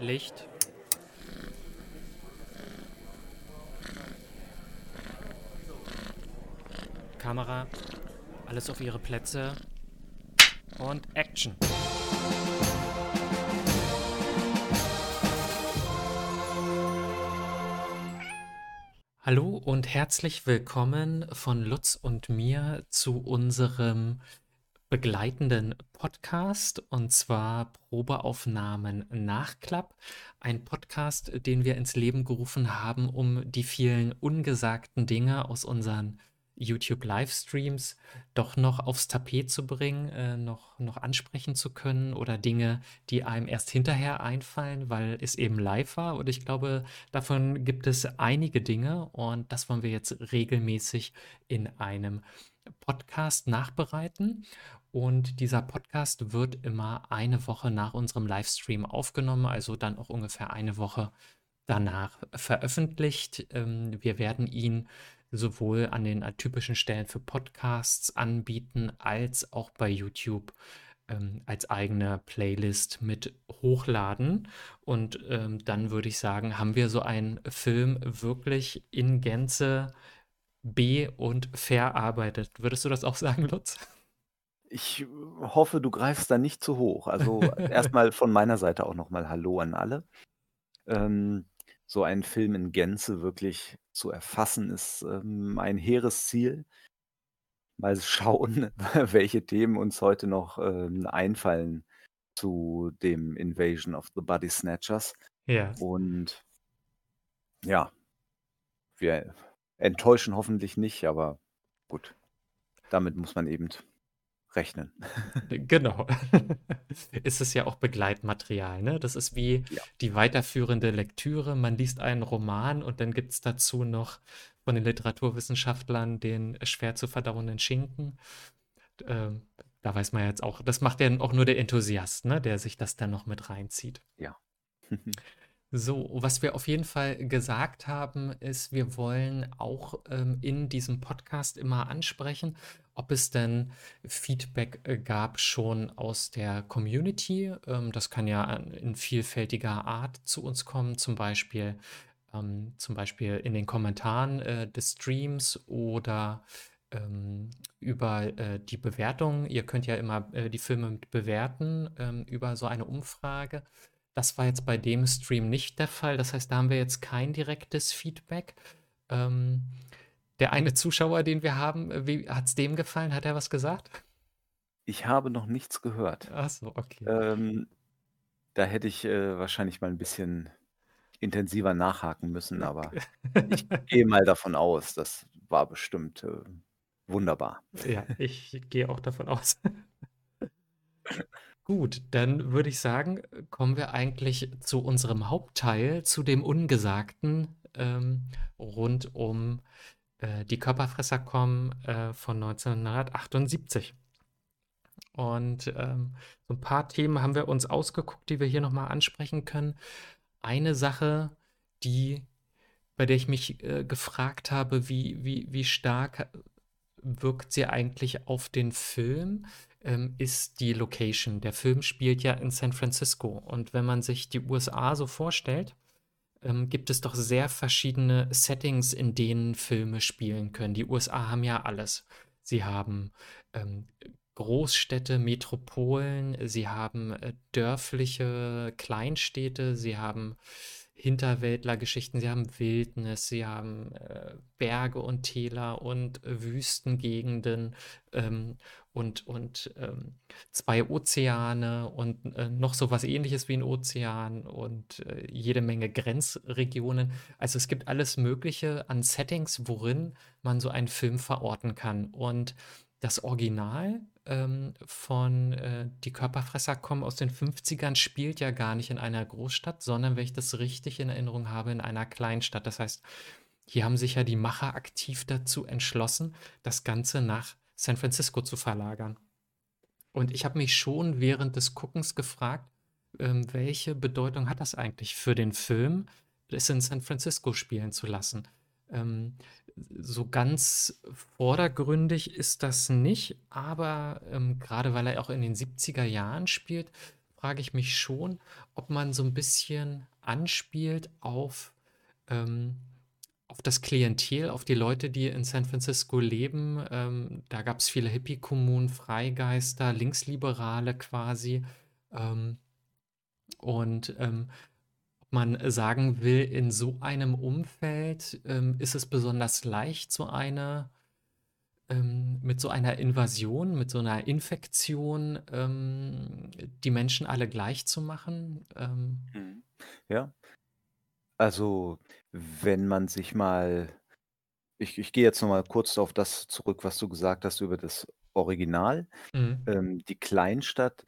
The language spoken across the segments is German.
Licht. Kamera. Alles auf ihre Plätze. Und Action. Hallo und herzlich willkommen von Lutz und mir zu unserem begleitenden Podcast und zwar Probeaufnahmen Nachklapp. Ein Podcast, den wir ins Leben gerufen haben, um die vielen ungesagten Dinge aus unseren YouTube-Livestreams doch noch aufs Tapet zu bringen, äh, noch, noch ansprechen zu können oder Dinge, die einem erst hinterher einfallen, weil es eben live war. Und ich glaube, davon gibt es einige Dinge und das wollen wir jetzt regelmäßig in einem Podcast nachbereiten. Und dieser Podcast wird immer eine Woche nach unserem Livestream aufgenommen, also dann auch ungefähr eine Woche danach veröffentlicht. Ähm, wir werden ihn sowohl an den typischen Stellen für Podcasts anbieten, als auch bei YouTube ähm, als eigene Playlist mit hochladen. Und ähm, dann würde ich sagen, haben wir so einen Film wirklich in Gänze be- und verarbeitet. Würdest du das auch sagen, Lutz? Ich hoffe, du greifst da nicht zu hoch. Also erstmal von meiner Seite auch nochmal Hallo an alle. Ähm, so einen Film in Gänze wirklich zu erfassen, ist ähm, ein hehres Ziel. Mal schauen, welche Themen uns heute noch ähm, einfallen zu dem Invasion of the Body Snatchers. Ja. Und ja, wir enttäuschen hoffentlich nicht, aber gut. Damit muss man eben rechnen. Genau. Ist es ja auch Begleitmaterial, ne? Das ist wie Ja. die weiterführende Lektüre. Man liest einen Roman und dann gibt es dazu noch von den Literaturwissenschaftlern den schwer zu verdauenden Schinken. Ähm, da weiß man jetzt auch, das macht ja auch nur der Enthusiast, ne, der sich das dann noch mit reinzieht. Ja. So, was wir auf jeden Fall gesagt haben, ist, wir wollen auch ähm, in diesem Podcast immer ansprechen, ob es denn Feedback äh, gab schon aus der Community. Ähm, das kann ja in vielfältiger Art zu uns kommen, zum Beispiel, ähm, zum Beispiel in den Kommentaren äh, des Streams oder ähm, über äh, die Bewertung. Ihr könnt ja immer die Filme bewerten über so eine Umfrage. Das war jetzt bei dem Stream nicht der Fall. Das heißt, da haben wir jetzt kein direktes Feedback. Ähm, der eine Zuschauer, den wir haben, äh, wie hat es dem gefallen? Hat er was gesagt? Ich habe noch nichts gehört. Ach so, okay. Ähm, da hätte ich äh, wahrscheinlich mal ein bisschen intensiver nachhaken müssen, aber ich gehe mal davon aus, das war bestimmt äh, wunderbar. Ja, ich gehe auch davon aus. Gut, dann würde ich sagen, kommen wir eigentlich zu unserem Hauptteil, zu dem Ungesagten ähm, rund um äh, die Körperfresser kommen äh, von 1978. Und ähm, so ein paar Themen haben wir uns ausgeguckt, die wir hier nochmal ansprechen können. Eine Sache, die, bei der ich mich äh, gefragt habe, wie, wie, wie stark wirkt sie eigentlich auf den Film, ähm, ist die Location. Der Film spielt ja in San Francisco. Und wenn man sich die USA so vorstellt, ähm, gibt es doch sehr verschiedene Settings, in denen Filme spielen können. Die USA haben ja alles. Sie haben ähm, Großstädte, Metropolen, sie haben äh, dörfliche Kleinstädte, sie haben Hinterwäldlergeschichten, sie haben Wildnis, sie haben äh, Berge und Täler und äh, Wüstengegenden ähm, und, und ähm, zwei Ozeane und äh, noch so was ähnliches wie ein Ozean und äh, jede Menge Grenzregionen. Also es gibt alles Mögliche an Settings, worin man so einen Film verorten kann. Und das Original ähm, von äh, Die Körperfresser kommen aus den 50ern spielt ja gar nicht in einer Großstadt, sondern, wenn ich das richtig in Erinnerung habe, in einer Kleinstadt. Das heißt, hier haben sich ja die Macher aktiv dazu entschlossen, das Ganze nach San Francisco zu verlagern. Und ich habe mich schon während des Guckens gefragt, ähm, welche Bedeutung hat das eigentlich für den Film, es in San Francisco spielen zu lassen? Ähm, so ganz vordergründig ist das nicht, aber ähm, gerade weil er auch in den 70er Jahren spielt, frage ich mich schon, ob man so 'n bisschen anspielt auf, ähm auf das Klientel, auf die Leute, die in San Francisco leben. Ähm, da gab's viele Hippie-Kommunen, Freigeister, Linksliberale quasi. Ähm, und, ähm, man sagen will, in so einem Umfeld, ähm, ist es besonders leicht, so eine ähm, mit so einer Invasion, mit so 'ner Infektion, ähm, die Menschen alle gleich zu machen? Ähm Mhm. Ja. Also, wenn man sich mal ich ich gehe jetzt noch mal kurz auf das zurück, was du gesagt hast über das Original. Mhm. Ähm, die Kleinstadt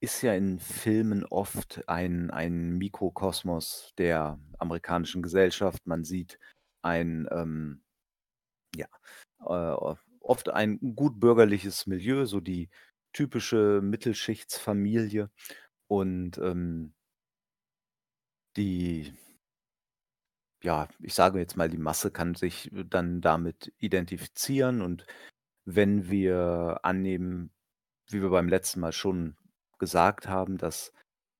ist ja in Filmen oft ein ein Mikrokosmos der amerikanischen Gesellschaft. Man sieht ein, ähm, ja, äh, oft ein gut bürgerliches Milieu, so die typische Mittelschichtsfamilie und, ähm die ja, ich sage jetzt mal, die Masse kann sich dann damit identifizieren. Und wenn wir annehmen, wie wir beim letzten Mal schon gesagt haben, dass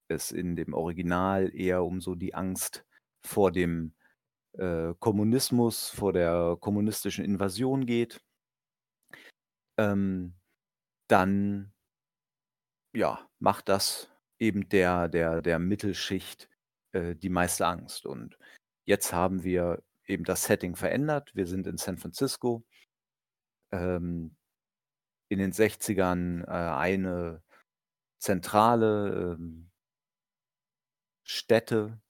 es in dem Original eher um so die Angst vor dem, äh, Kommunismus, vor der kommunistischen Invasion geht ähm, dann ja, macht das eben der der der Mittelschicht, äh, die meiste Angst. Und jetzt haben wir eben das Setting verändert. Wir sind in San Francisco. Ähm, in den 60ern, äh, eine zentrale, ähm Stätte,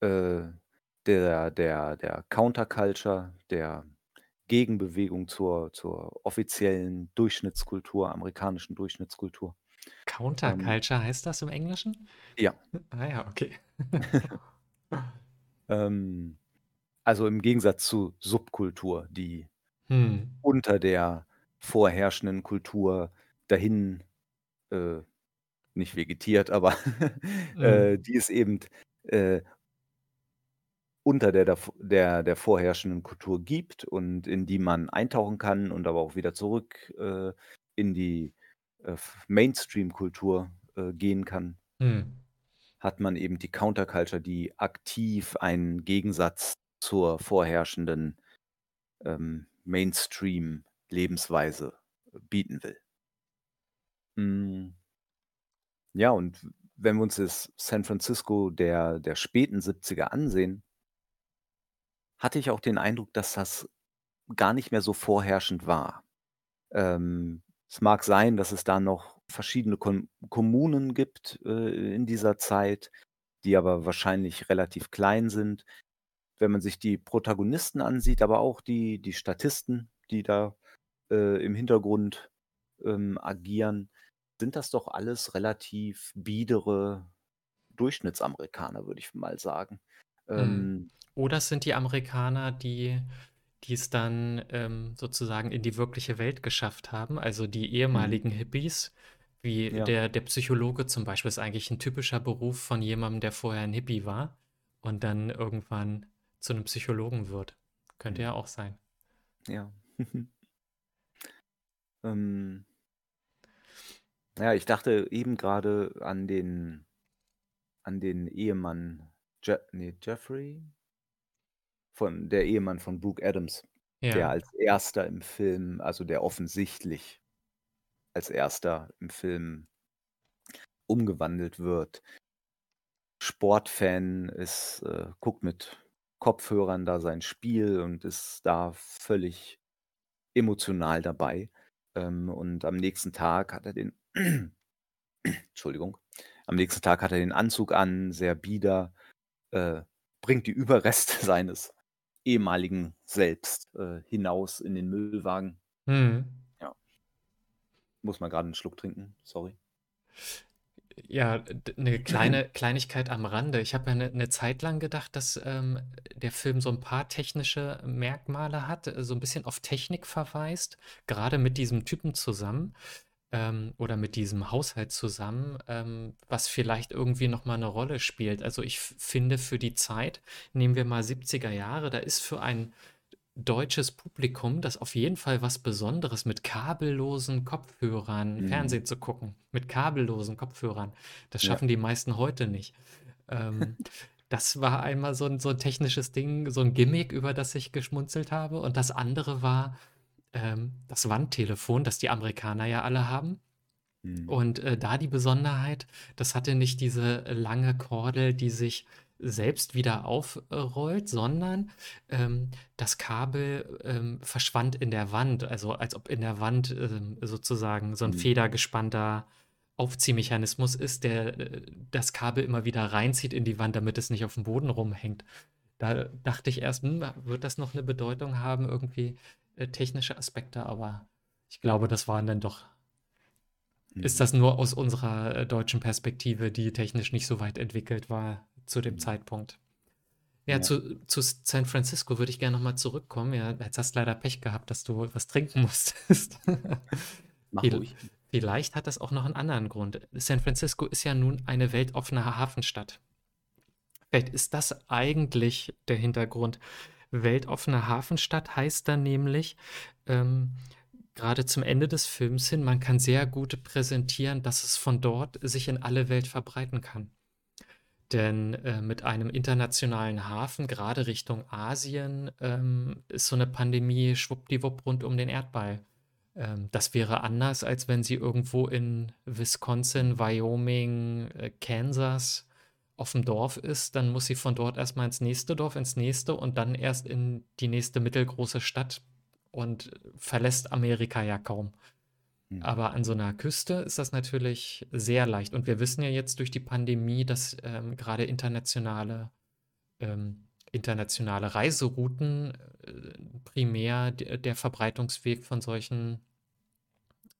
äh, der der der Counterculture, der Gegenbewegung zur zur offiziellen Durchschnittskultur, amerikanischen Durchschnittskultur. Ähm Counterculture heißt das im Englischen? Ja. Ah ja, okay. Ähm, also, im Gegensatz zu Subkultur, die Mhm. unter der vorherrschenden Kultur dahin, äh, nicht vegetiert, aber, Mhm. äh, die ist eben, äh unter der der der vorherrschenden Kultur gibt und in die man eintauchen kann und aber auch wieder zurück, äh, in die, äh, Mainstream-Kultur, äh, gehen kann Mhm. hat man eben die Counterculture, die aktiv einen Gegensatz zur vorherrschenden, ähm, Mainstream-Lebensweise bieten will. Hm. Ja, und wenn wir uns das San Francisco der der späten 70er ansehen hatte ich auch den Eindruck, dass das gar nicht mehr so vorherrschend war. Ähm, es mag sein, dass es da noch verschiedene Kon Kommunen gibt, äh, in dieser Zeit, die aber wahrscheinlich relativ klein sind. Wenn man sich die Protagonisten ansieht, aber auch die die Statisten, die da, äh, im Hintergrund, ähm, agieren, sind das doch alles relativ biedere Durchschnittsamerikaner, würde ich mal sagen. Mhm. Ähm Oder es sind die Amerikaner, die die es dann, ähm, sozusagen in die wirkliche Welt geschafft haben, also die Mhm. ehemaligen Hippies, wie Ja. der der Psychologe zum Beispiel ist eigentlich 'n typischer Beruf von jemandem, der vorher 'n Hippie war und dann irgendwann zu 'nem Psychologen wird. Könnte ja Mhm. auch sein. Ja. Ähm ja, ich dachte eben grade an den an den Ehemann Je ne, Jeffrey? Von der Ehemann von Brooke Adams, der Ja. als Erster im Film also, der offensichtlich als Erster im Film umgewandelt wird. Sportfan ist, äh guckt mit Kopfhörern da sein Spiel und ist da völlig emotional dabei. Ähm, und am nächsten Tag hat er den Entschuldigung. Am nächsten Tag hat er den Anzug an, sehr bieder, äh, bringt die Überreste seines ehemaligen Selbst, äh, hinaus in den Müllwagen. Mhm. Ja. Muss mal grade 'n Schluck trinken, sorry. Ja, d 'ne kleine Kleinigkeit am Rande. Ich habe ja 'ne 'ne Zeit lang gedacht, dass, ähm, der Film so 'n paar technische Merkmale hat, so 'n bisschen auf Technik verweist, grade mit diesem Typen zusammen, ähm, oder mit diesem Haushalt zusammen, ähm, was vielleicht irgendwie noch mal 'ne Rolle spielt. Also, ich finde für die Zeit nehmen wir mal 70er Jahre, da ist für ein deutsches Publikum, das auf jeden Fall was Besonderes mit kabellosen Kopfhörern Mhm. Fernsehen zu gucken. Mit kabellosen Kopfhörern. Das Ja. schaffen die meisten heute nicht. Ähm, das war einmal so 'n so 'n technisches Ding, so 'n Gimmick, über das ich geschmunzelt habe. Und das andere war, ähm, das Wandtelefon, das die Amerikaner ja alle haben. Mhm. Und, äh, da die Besonderheit, das hatte nicht diese lange Kordel, die sich selbst wieder aufrollt, sondern, ähm, das Kabel, ähm, verschwand in der Wand, also als ob in der Wand, ähm, sozusagen so 'n Mhm. federgespannter Aufziehmechanismus ist, der, äh, das Kabel immer wieder reinzieht in die Wand, damit es nicht aufm Boden rumhängt. Da dachte ich erst: „Hm, wird das noch 'ne Bedeutung haben, irgendwie, äh, technische Aspekte?“ Aber ich glaube, das waren dann doch ist Mhm. das nur aus unserer, äh, deutschen Perspektive, die technisch nicht so weit entwickelt war zu dem Mhm. Zeitpunkt. Ja, Ja. zu zu San Francisco würde ich gern noch mal zurückkommen. Ja, jetzt hast leider Pech gehabt, dass du was trinken musstest. Mach ruhig. vielleicht hat das auch noch 'n anderen Grund. San Francisco ist ja nun eine weltoffene Ha Hafenstadt. Vielleicht ist das eigentlich der Hintergrund. Weltoffene Hafenstadt heißt dann nämlich, ähm, grade zum Ende des Films hin, man kann sehr gut präsentieren, dass es von dort sich in alle Welt verbreiten kann. Denn, äh, mit einem internationalen Hafen, grade Richtung Asien, ähm, ist so 'ne Pandemie schwuppdiwupp rund um den Erdball. Ähm, das wäre anders, als wenn sie irgendwo in Wisconsin, Wyoming, äh, Kansas auf'm Dorf ist, dann muss sie von dort erst mal ins nächste Dorf, ins nächste und dann erst in die nächste mittelgroße Stadt und verlässt Amerika ja kaum. Mhm. Aber an so 'ner Küste ist das natürlich sehr leicht. Und wir wissen ja jetzt durch die Pandemie, dass, ähm, grade internationale ähm, internationale Reiserouten, äh, primär der Verbreitungsweg von solchen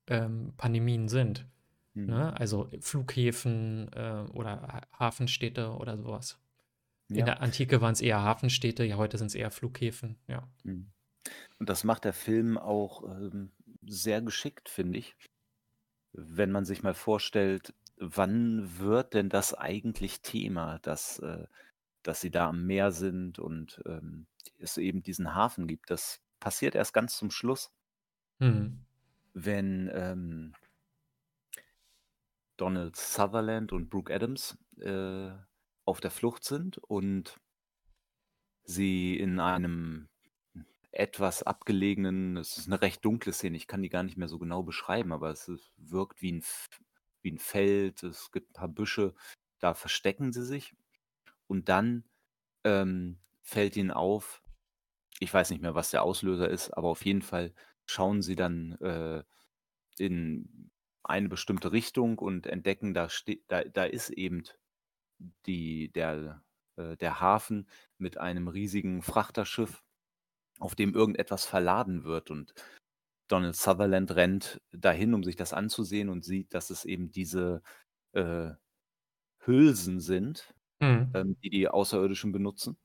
ähm, Pandemien sind, Mhm. ne? Also, Flughäfen, äh, oder Ha Hafenstädte oder so was. In Ja. der Antike waren's eher Hafenstädte, ja, heute sind's eher Flughäfen, ja. Mhm. Und das macht der Film auch, ähm, sehr geschickt, finde ich. Wenn man sich mal vorstellt, wann wird denn das eigentlich Thema, dass äh, dass sie da am Meer sind und, ähm, es eben diesen Hafen gibt. Das passiert erst ganz zum Schluss. Mhm. Wenn, ähm Donald Sutherland und Brooke Adams, äh, auf der Flucht sind und sie in einem etwas abgelegenen es ist 'ne recht dunkle Szene, ich kann die gar nicht mehr so genau beschreiben, aber es ist wirkt wie 'n F wie 'n Feld, es gibt 'n paar Büsche, da verstecken sie sich. Und dann, ähm, fällt ihnen auf ich weiß nicht mehr, was der Auslöser ist, aber auf jeden Fall schauen sie dann, äh, in eine bestimmte Richtung und entdecken, da ste da da ist eben die der äh, der Hafen mit einem riesigen Frachterschiff, auf dem irgendetwas verladen wird. Und Donald Sutherland rennt dahin, um sich das anzusehen und sieht, dass es eben diese, äh, Hülsen sind, Mhm. ähm, die die Außerirdischen benutzen,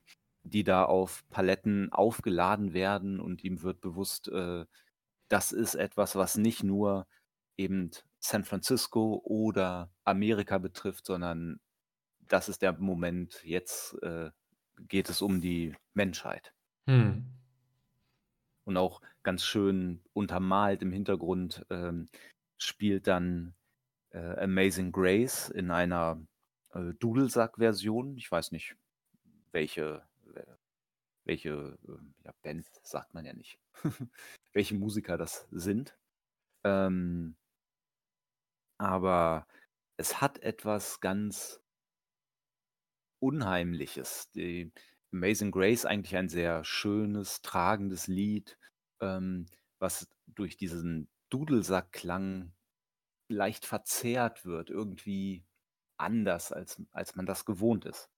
die da auf Paletten aufgeladen werden und ihm wird bewusst, äh, das ist etwas, was nicht nur eben San Francisco oder Amerika betrifft, sondern das ist der Moment, jetzt, äh, geht es um die Menschheit. Mhm. Und auch ganz schön untermalt im Hintergrund, ähm, spielt dann, äh, „Amazing Grace“ in einer, äh, Dudelsack-Version. Ich weiß nicht, welche äh, welche, ähm, ja, Band sagt man ja nicht, welche Musiker das sind. Ähm aber es hat etwas ganz Unheimliches. Die „Amazing Grace“ eigentlich ein sehr schönes, tragendes Lied, ähm, was durch diesen Dudelsack-Klang leicht verzerrt wird, irgendwie anders, als als man das gewohnt ist.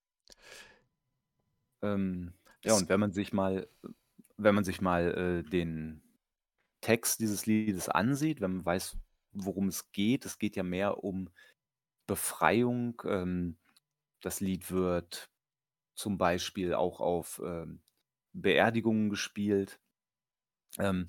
Ähm, ja, und wenn man sich mal wenn man sich mal, äh, den Text dieses Liedes ansieht, wenn man weiß, worum es geht es geht ja mehr um Befreiung. Ähm, das Lied wird zum Beispiel auch auf, ähm, Beerdigungen gespielt. Ähm,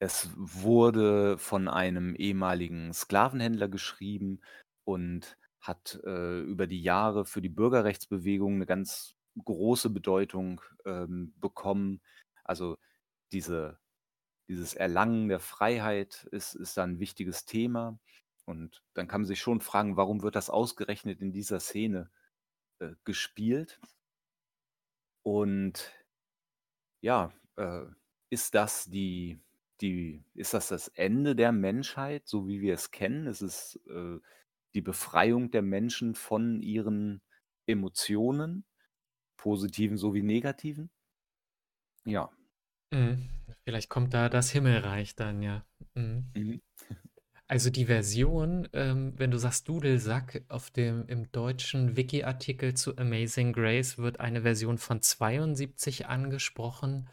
es wurde von einem ehemaligen Sklavenhändler geschrieben und hat, äh, über die Jahre für die Bürgerrechtsbewegung 'ne ganz große Bedeutung, ähm, bekommen. Also diese dieses Erlangen der Freiheit ist ist da 'n wichtiges Thema. Und dann kann man sich schon fragen, warum wird das ausgerechnet in dieser Szene, äh, gespielt? Und ja, äh, ist das die die ist das das Ende der Menschheit, so wie wir es kennen? Ist es, äh, die Befreiung der Menschen von ihren Emotionen, positiven sowie negativen? Ja. Mhm. Vielleicht kommt da das Himmelreich dann, ja. Mhm. Mhm. Also die Version, ähm, wenn du sagst Dudelsack, auf dem im deutschen Wiki-Artikel zu Amazing Grace wird eine Version von 72 angesprochen,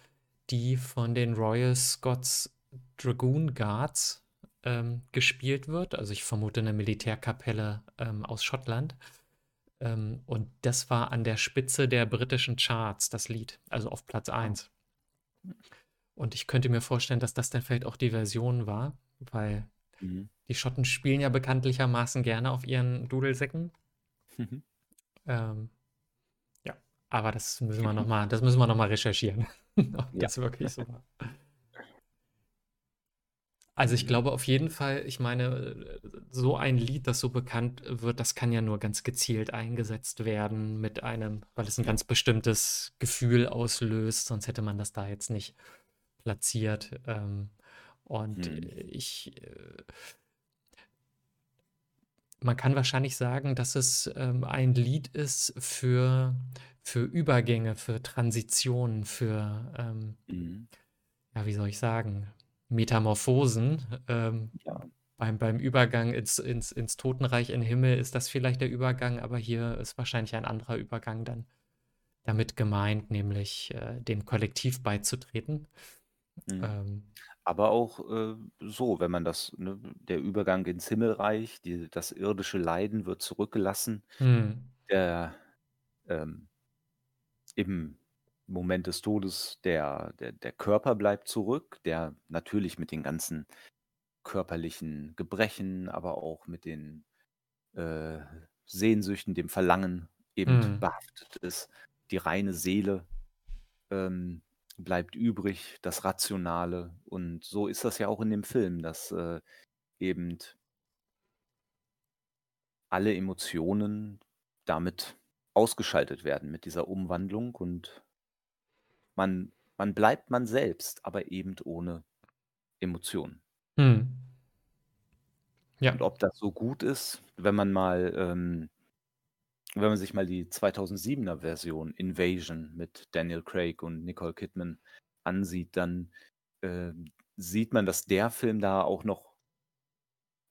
die von den Royal Scots Dragoon Guards ähm, gespielt wird. Also ich vermute eine Militärkapelle ähm, aus Schottland. Ähm, und das war an der Spitze der britischen Charts, das Lied, also auf Platz 1. Und ich könnte mir vorstellen, dass das dann vielleicht auch die Version war, weil Mhm. die Schotten spielen ja bekanntlichermaßen gerne auf ihren Dudelsäcken. Mhm. Ähm, ja, aber das müssen wir noch mal das müssen wir noch mal recherchieren, ob Ja. das wirklich so war. Also, ich Mhm. glaube auf jeden Fall ich meine, so ein Lied, das so bekannt wird, das kann ja nur ganz gezielt eingesetzt werden mit einem weil es 'n Ja. ganz bestimmtes Gefühl auslöst, sonst hätte man das da jetzt nicht platziert. Ähm, und Mhm. ich, äh man kann wahrscheinlich sagen, dass es, ähm, ein Lied ist für für Übergänge, für Transitionen, für, ähm Mhm. ja, wie soll ich sagen, Metamorphosen. Ähm, Ja. beim beim Übergang ins ins ins Totenreich, in Himmel ist das vielleicht der Übergang, aber hier ist wahrscheinlich ein anderer Übergang dann damit gemeint, nämlich, äh, dem Kollektiv beizutreten. Mhm. Ähm Aber auch, äh, so, wenn man das ne, der Übergang ins Himmelreich, die das irdische Leiden wird zurückgelassen. Mhm. Der, ähm im Moment des Todes der der der Körper bleibt zurück, der natürlich mit den ganzen körperlichen Gebrechen, aber auch mit den, äh, Sehnsüchten, dem Verlangen eben Mhm. behaftet ist. Die reine Seele, ähm, bleibt übrig, das Rationale. Und so ist das ja auch in dem Film, dass, äh, eben alle Emotionen damit ausgeschaltet werden mit dieser Umwandlung und man man bleibt man selbst, aber eben ohne Emotionen. Mhm. Ja. Und ob das so gut ist, wenn man mal, ähm wenn man sich mal die 2007er Version Invasion mit Daniel Craig und Nicole Kidman ansieht, dann, ähm, sieht man, dass der Film da auch noch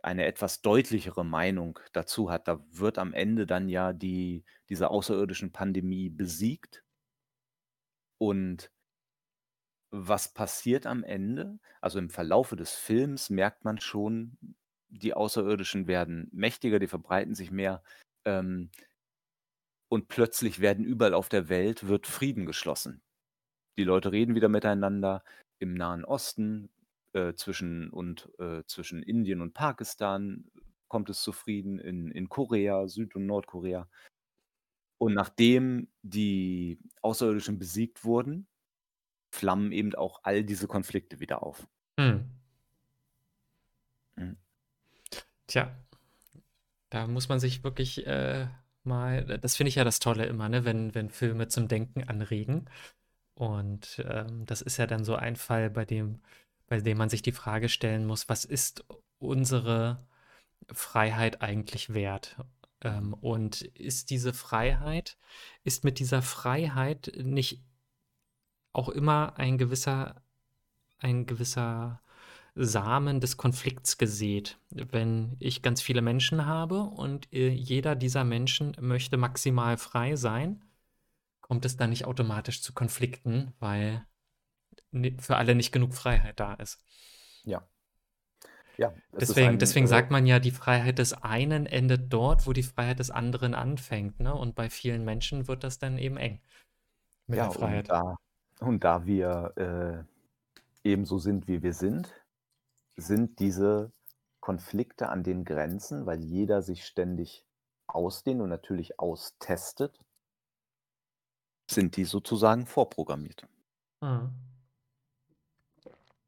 eine etwas deutlichere Meinung dazu hat. Da wird am Ende dann ja die diese außerirdischen Pandemie besiegt. Und was passiert am Ende? Also, im Verlaufe des Films merkt man schon, die Außerirdischen werden mächtiger, die verbreiten sich mehr, ähm und plötzlich werden überall auf der Welt wird Frieden geschlossen. Die Leute reden wieder miteinander. Im Nahen Osten, äh, zwischen und äh, zwischen Indien und Pakistan kommt es zu Frieden, in in Korea, Süd und Nordkorea. Und nachdem die Außerirdischen besiegt wurden, flammen eben auch all diese Konflikte wieder auf. Mhm. Mhm. Tja. Da muss man sich wirklich, äh, mal das finde ich ja das Tolle immer, ne, wenn wenn Filme zum Denken anregen. Und, ähm, das ist ja dann so ein Fall, bei dem bei dem man sich die Frage stellen muss: „Was ist unsere Freiheit eigentlich wert?“ Ähm, und ist diese Freiheit ist mit dieser Freiheit nicht auch immer ein gewisser ein gewisser Samen des Konflikts gesät? Wenn ich ganz viele Menschen habe und, äh, jeder dieser Menschen möchte maximal frei sein, kommt es dann nicht automatisch zu Konflikten, weil für alle nicht genug Freiheit da ist? Ja. Ja, Deswegen ein, deswegen äh sagt man ja, die Freiheit des einen endet dort, wo die Freiheit des anderen anfängt, ne? Und bei vielen Menschen wird das dann eben eng mit Ja, der und Freiheit. da und da wir, äh, eben so sind, wie wir sind, sind diese Konflikte an den Grenzen, weil jeder sich ständig ausdehnt und natürlich austestet sind die sozusagen vorprogrammiert.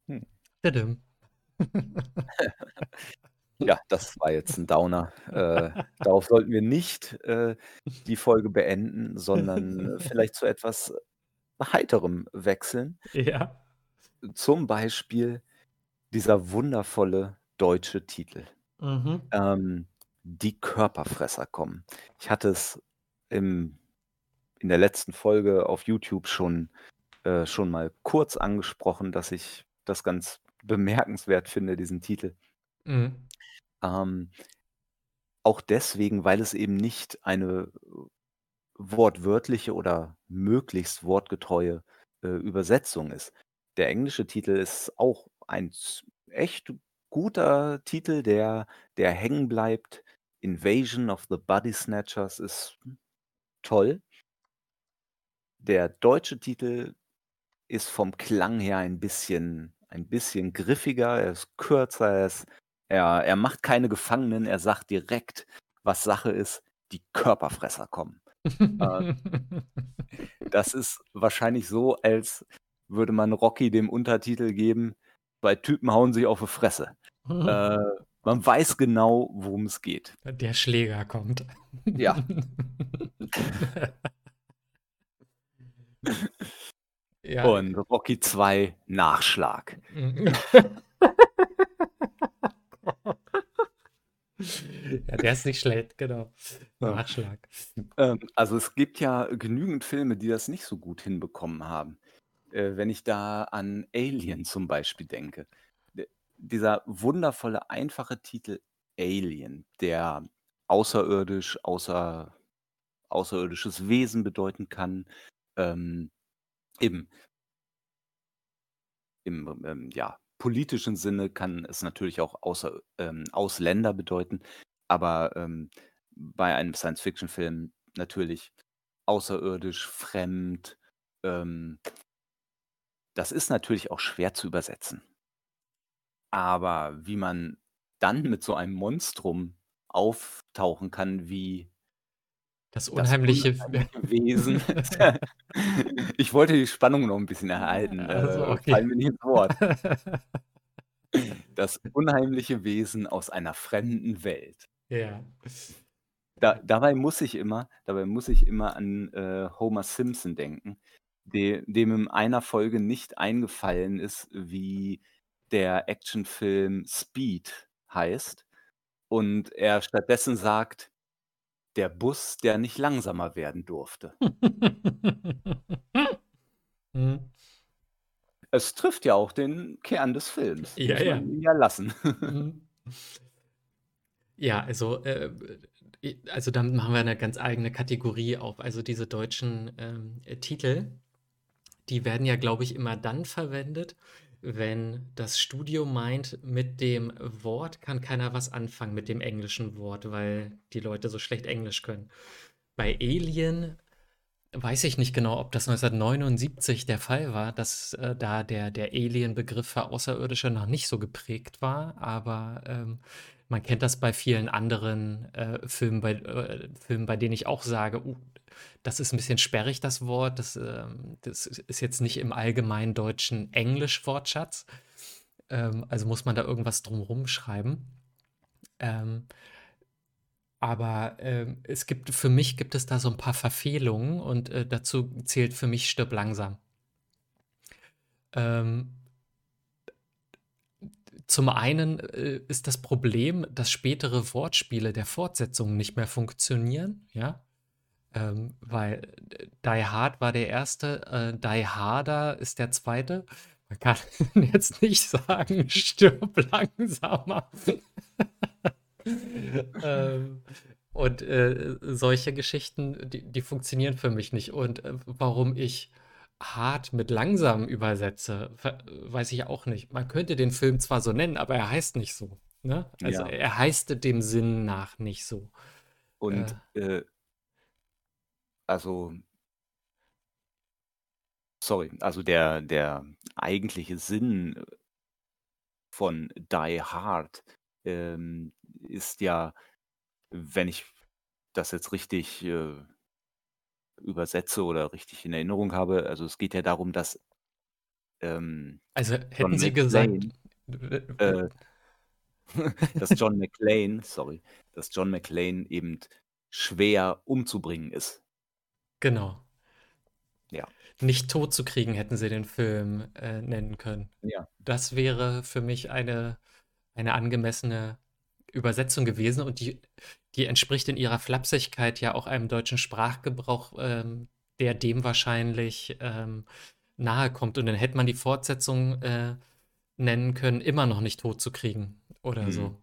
Mhm. Tadam. Ja, das war jetzt 'n Downer. Äh, darauf sollten wir nicht, äh, die Folge beenden, sondern vielleicht zu etwas Heiterem wechseln. Ja. Zum Beispiel dieser wundervolle deutsche Titel, Mhm. ähm, „Die Körperfresser kommen“. Ich hatte es im in der letzten Folge auf YouTube schon äh, schon mal kurz angesprochen, dass ich das ganz bemerkenswert finde, diesen Titel. Mhm. Ähm, auch deswegen, weil es eben nicht eine wortwörtliche oder möglichst wortgetreue, äh, Übersetzung ist. Der englische Titel ist auch ein echt guter Titel, der der hängen bleibt. „Invasion of the Body Snatchers“ ist toll. Der deutsche Titel ist vom Klang her ein bisschen ein bisschen griffiger, er ist kürzer, er ist er er macht keine Gefangenen, er sagt direkt, was Sache ist: „Die Körperfresser kommen.“ Äh das ist wahrscheinlich so, als würde man Rocky dem Untertitel geben: „2 Typen hauen sich auf 'e Fresse.“ Äh, man weiß genau, worum es geht. Der Schläger kommt. Ja. Ja. Und Rocky 2: Nachschlag. Mhm. Ja, der ist nicht schlecht, genau. Nachschlag. Ähm, also, es gibt ja genügend Filme, die das nicht so gut hinbekommen haben. Äh, wenn ich da an „Alien“ zum Beispiel denke. Dieser wundervolle, einfache Titel „Alien“, der außerirdisch, außer außerirdisches Wesen bedeuten kann, ähm, im im, ähm, ja, politischen Sinne kann es natürlich auch außer ähm, Ausländer bedeuten, aber, ähm, bei einem Science-Fiction-Film natürlich außerirdisch, fremd, ähm das ist natürlich auch schwer zu übersetzen. Aber wie man dann mit so einem Monstrum auftauchen kann wie Das das unheimliche F unheimliche Wesen. Ich wollte die Spannung noch 'n bisschen erhalten, Ach so, äh, okay. mir nicht ins Wort. Das unheimliche Wesen aus einer fremden Welt. Ja. Da dabei muss ich immer dabei muss ich immer an, äh, Homer Simpson denken, de dem in einer Folge nicht eingefallen ist, wie der Actionfilm „Speed“ heißt und er stattdessen sagt: „Der Bus, der nicht langsamer werden durfte.“ Mhm. Es trifft ja auch den Kern des Films, Ja, ja. ja lassen. Mhm. Ja, also, äh, e also, dann machen wir 'ne ganz eigene Kategorie auf. Also, diese deutschen, ähm, äh, Titel, die werden ja, glaube ich, immer dann verwendet, wenn das Studio meint, mit dem Wort kann keiner was anfangen, mit dem englischen Wort, weil die Leute so schlecht Englisch können. Bei „Alien“ weiß ich nicht genau, ob das 1979 der Fall war, dass, äh, da der der Alien-Begriff für Außerirdische noch nicht so geprägt war, aber, ähm, man kennt das bei vielen anderen, äh, Filmen, bei äh, Filmen, bei denen ich auch sage: „Uh, das ist 'n bisschen sperrig, das Wort. Das, ähm das is ist jetzt nicht im allgemeinen deutschen Englisch-Wortschatz.“ Ähm, also, muss man da irgendwas drum rum schreiben. Ähm aber, ähm, es gibt für mich gibt es da so 'n paar Verfehlungen und, äh, dazu zählt für mich „Stirb langsam“. Ähm zum einen, äh, ist das Problem, dass spätere Wortspiele der Fortsetzung nicht mehr funktionieren, ja? Ähm, weil d „Die Hard“ war der 1., äh, „Die Harder“ ist der 2. Man kann jetzt nicht sagen: „Stirb langsamer.“ Ähm, und, äh, solche Geschichten, die die funktionieren für mich nicht. Und, äh, warum ich „hart“ mit „langsam“ übersetze, weiß ich auch nicht. Man könnte den Film zwar so nennen, aber er heißt nicht so, ne? Also, Ja. er heißt dem Sinn nach nicht so. Äh Und, äh also sorry, also, der der eigentliche Sinn von „Die Hard“, ähm, ist ja, wenn ich das jetzt richtig, äh übersetze oder richtig in Erinnerung habe also, es geht ja darum, dass ähm, Also, John hätten Sie gesagt McClane Äh dass John McClane sorry, dass John McClane eben schwer umzubringen ist. Genau. Ja. Nicht tot zu kriegen hätten sie den Film, äh, nennen können. Ja. Das wäre für mich eine eine angemessene Übersetzung gewesen und die die entspricht in ihrer Flapsigkeit ja auch einem deutschen Sprachgebrauch, ähm, der dem wahrscheinlich, ähm, nahe kommt und dann hätte man die Fortsetzung, äh, nennen können: „Immer noch nicht tot zu kriegen“ oder so. Mhm.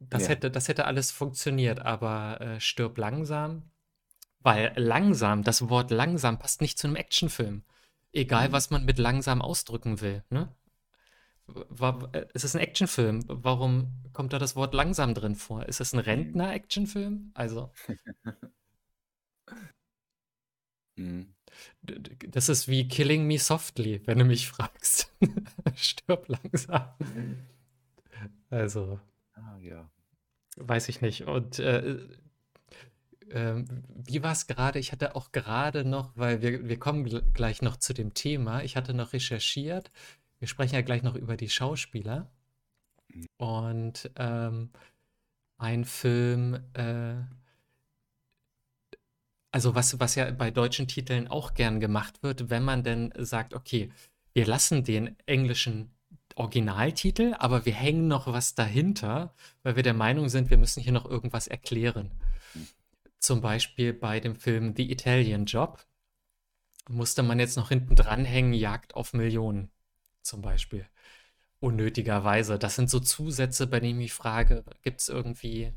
Das Ja. hätte das hätte alles funktioniert, aber, äh, „Stirb langsam“ weil langsam das Wort langsam passt nicht zu 'nem Actionfilm. Egal, Mhm. was man mit langsam ausdrücken will, ne? W wa äh, es ist 'n Actionfilm. Warum kommt da das Wort langsam drin vor? Ist das 'n Mhm. Rentner-Actionfilm? Also Mhm. Das ist wie „Killing Me Softly“, wenn du mich fragst. „Stirb langsam“. Also Ah, ja. weiß ich nicht. Und, äh, ähm, wie war's grade? Ich hatte auch grade noch weil wir wir kommen gl gleich noch zu dem Thema. Ich hatte noch recherchiert. Wir sprechen ja gleich noch über die Schauspieler. Und, ähm, ein Film, äh also was was ja bei deutschen Titeln auch gern gemacht wird, wenn man denn sagt: „Okay, wir lassen den englischen Originaltitel, aber wir hängen noch was dahinter, weil wir der Meinung sind, wir müssen hier noch irgendwas erklären.“ Mhm. Zum Beispiel bei dem Film „The Italian Job“ musste man jetzt noch hinten dranhängen: „Jagd auf Millionen“, zum Beispiel. Unnötigerweise. Das sind so Zusätze, bei denen ich frage: Gibt's irgendwie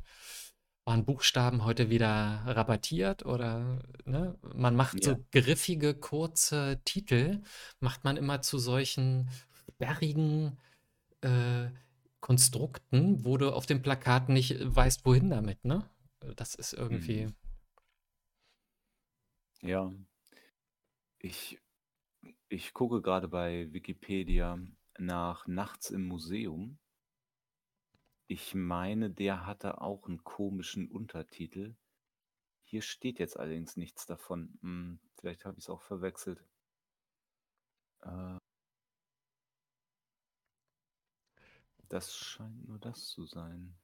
waren Buchstaben heute wieder rabattiert oder ne? Man macht Ja. so griffige, kurze Titel macht man immer zu solchen sperrigen, äh, Konstrukten, wo du auf dem Plakat nicht weißt, wohin damit, ne? Das ist irgendwie Mhm. Ja. Ich ich gucke grade bei Wikipedia nach „Nachts im Museum“. Ich meine, der hatte auch 'n komischen Untertitel. Hier steht jetzt allerdings nichts davon. Hm, vielleicht habe ich's auch verwechselt. Äh Das scheint nur das zu sein.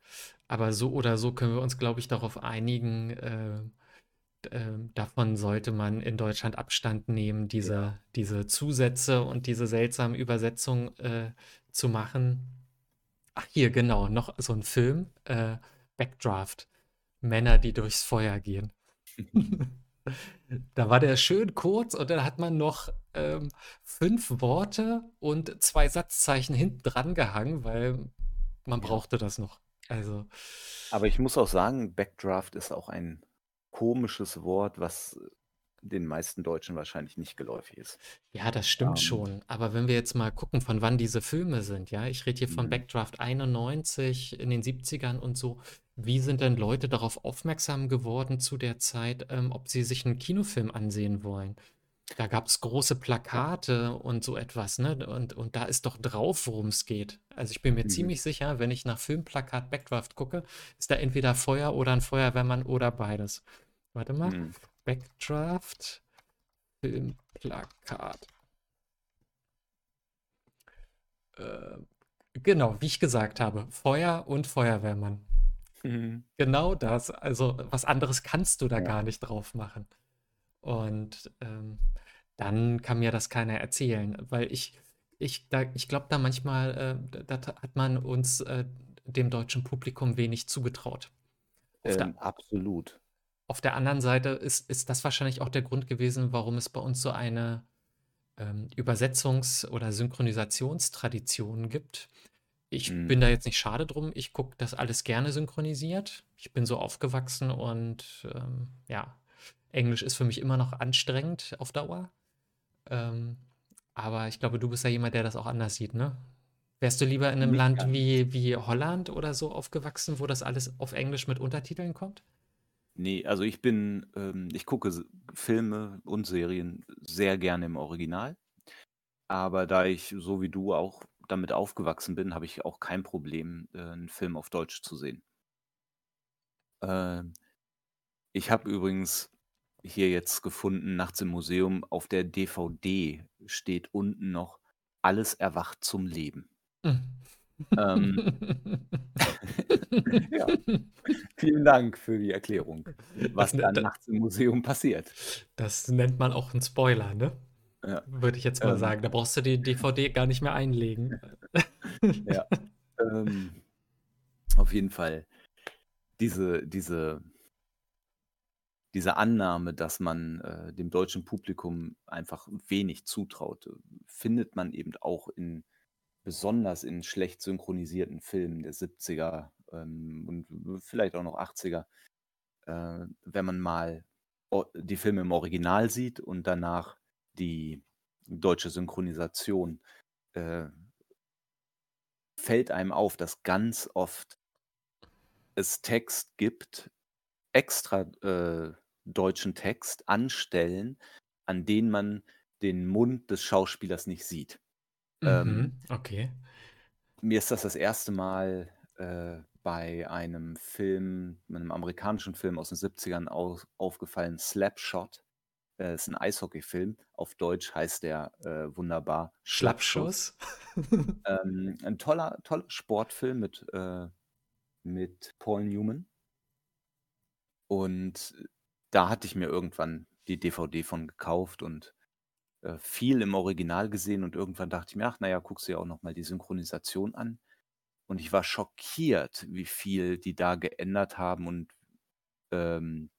Aber so oder so können wir uns, glaube ich, darauf einigen, äh, davon sollte man in Deutschland Abstand nehmen, diese diese Zusätze und diese seltsamen Übersetzungen, äh, zu machen. Ach, hier, genau, noch so 'n Film, äh, „Backdraft“, Männer, die durchs Feuer gehen. Da war der schön kurz und dann hat man noch, ähm, 5 Worte und 2 Satzzeichen hinten dran gehangen, weil man brauchte das noch. Also Aber ich muss auch sagen, Backdraft ist auch ein komisches Wort, was den meisten Deutschen wahrscheinlich nicht geläufig ist. Ja, das stimmt Ähm schon. Aber wenn wir jetzt mal gucken, von wann diese Filme sind, ja? Ich rede hier von Mhm. Backdraft 91 in den 70ern und so. Wie sind denn Leute darauf aufmerksam geworden zu der Zeit, ähm, ob sie sich 'n Kinofilm ansehen wollen? Da gab's große Ja. Plakate und so etwas, ne? Und und da ist doch drauf, worum's geht. Also, ich bin mir Mhm. ziemlich sicher, wenn ich nach Filmplakat „Backdraft“ gucke, ist da entweder Feuer oder 'n Feuerwehrmann oder beides. Warte mal. Mhm. Backdraft, Filmplakat. Äh, genau, wie ich gesagt habe, Feuer und Feuerwehrmann. Mhm. Genau das. Also, was anderes kannst du da Ja. gar nicht drauf machen. Und, ähm, dann kann mir das keiner erzählen, weil ich ich da ich glaube da manchmal, äh, da hat man uns, äh, dem deutschen Publikum wenig zugetraut. Ähm, absolut. Auf der anderen Seite ist ist das wahrscheinlich auch der Grund gewesen, warum es bei uns so eine, ähm, Übersetzungs oder Synchronisationstradition gibt. Ich Mhm. bin da jetzt nicht schade drum. Ich gucke das alles gerne synchronisiert. Ich bin so aufgewachsen und, ähm, ja, Englisch ist für mich immer noch anstrengend auf Dauer. Ähm, aber ich glaube, du bist ja jemand, der das auch anders sieht, ne? Wärst du lieber in 'nem Nicht Land wie wie Holland oder so aufgewachsen, wo das alles auf Englisch mit Untertiteln kommt? Ne, also ich bin ähm, ich gucke Filme und Serien sehr gerne im Original. Aber da ich, so wie du, auch damit aufgewachsen bin, habe ich auch kein Problem, äh, 'n Film auf Deutsch zu sehen. Ähm, ich habe übrigens hier jetzt gefunden, „Nachts im Museum“, auf der DVD steht unten noch: „Alles erwacht zum Leben.“ Ähm. Ja. Vielen Dank für die Erklärung, Das was ne da da nachts im Museum passiert. Das nennt man auch 'n Spoiler, ne? Ja, Würde ich jetzt mal ähm. sagen. Da brauchst du die DVD gar nicht mehr einlegen. Ja, ähm, auf jeden Fall diese diese diese Annahme, dass man, äh, dem deutschen Publikum einfach wenig zutraut, äh, findet man eben auch in besonders in schlecht synchronisierten Filmen der 70er, ähm, und vielleicht auch noch 80er. Äh, wenn man mal die Filme im Original sieht und danach die deutsche Synchronisation, äh fällt einem auf, dass ganz oft es Text gibt, extra, äh, deutschen Text an Stellen, an denen man den Mund des Schauspielers nicht sieht. Ähm Mhm, okay. mir ist das das 1. Mal, äh, bei einem Film 'nem amerikanischen Film aus den 70ern auf aufgefallen, Slap Shot. Äh, ist 'n Eishockeyfilm. Auf Deutsch heißt der, äh, wunderbar Schlappschuss. Schnappschuss? Ähm, 'n toller toller Sportfilm mit, äh mit Paul Newman. Und da hatte ich mir irgendwann die DVD von gekauft und, äh, viel im Original gesehen und irgendwann dachte ich mir: „Ach, na ja, guckst du dir auch noch mal die Synchronisation an.“ Und ich war schockiert, wie viel die da geändert haben und, ähm,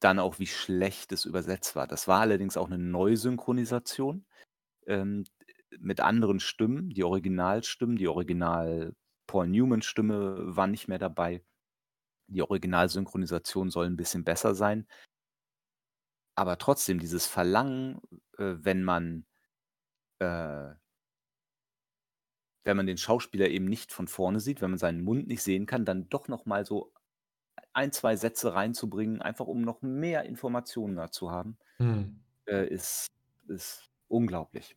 dann auch, wie schlecht es übersetzt war. Das war allerdings auch 'ne Neusynchronisation, ähm, mit anderen Stimmen. Die Originalstimmen, die Original-Paul-Newman-Stimme war nicht mehr dabei. Die Originalsynchronisation soll 'n bisschen besser sein. Aber trotzdem dieses Verlangen, wenn man äh wenn man den Schauspieler eben nicht von vorne sieht, wenn man seinen Mund nicht sehen kann, dann doch noch mal so 1, 2 Sätze reinzubringen, einfach um noch mehr Informationen da zu haben, Mhm. äh, ist ist unglaublich.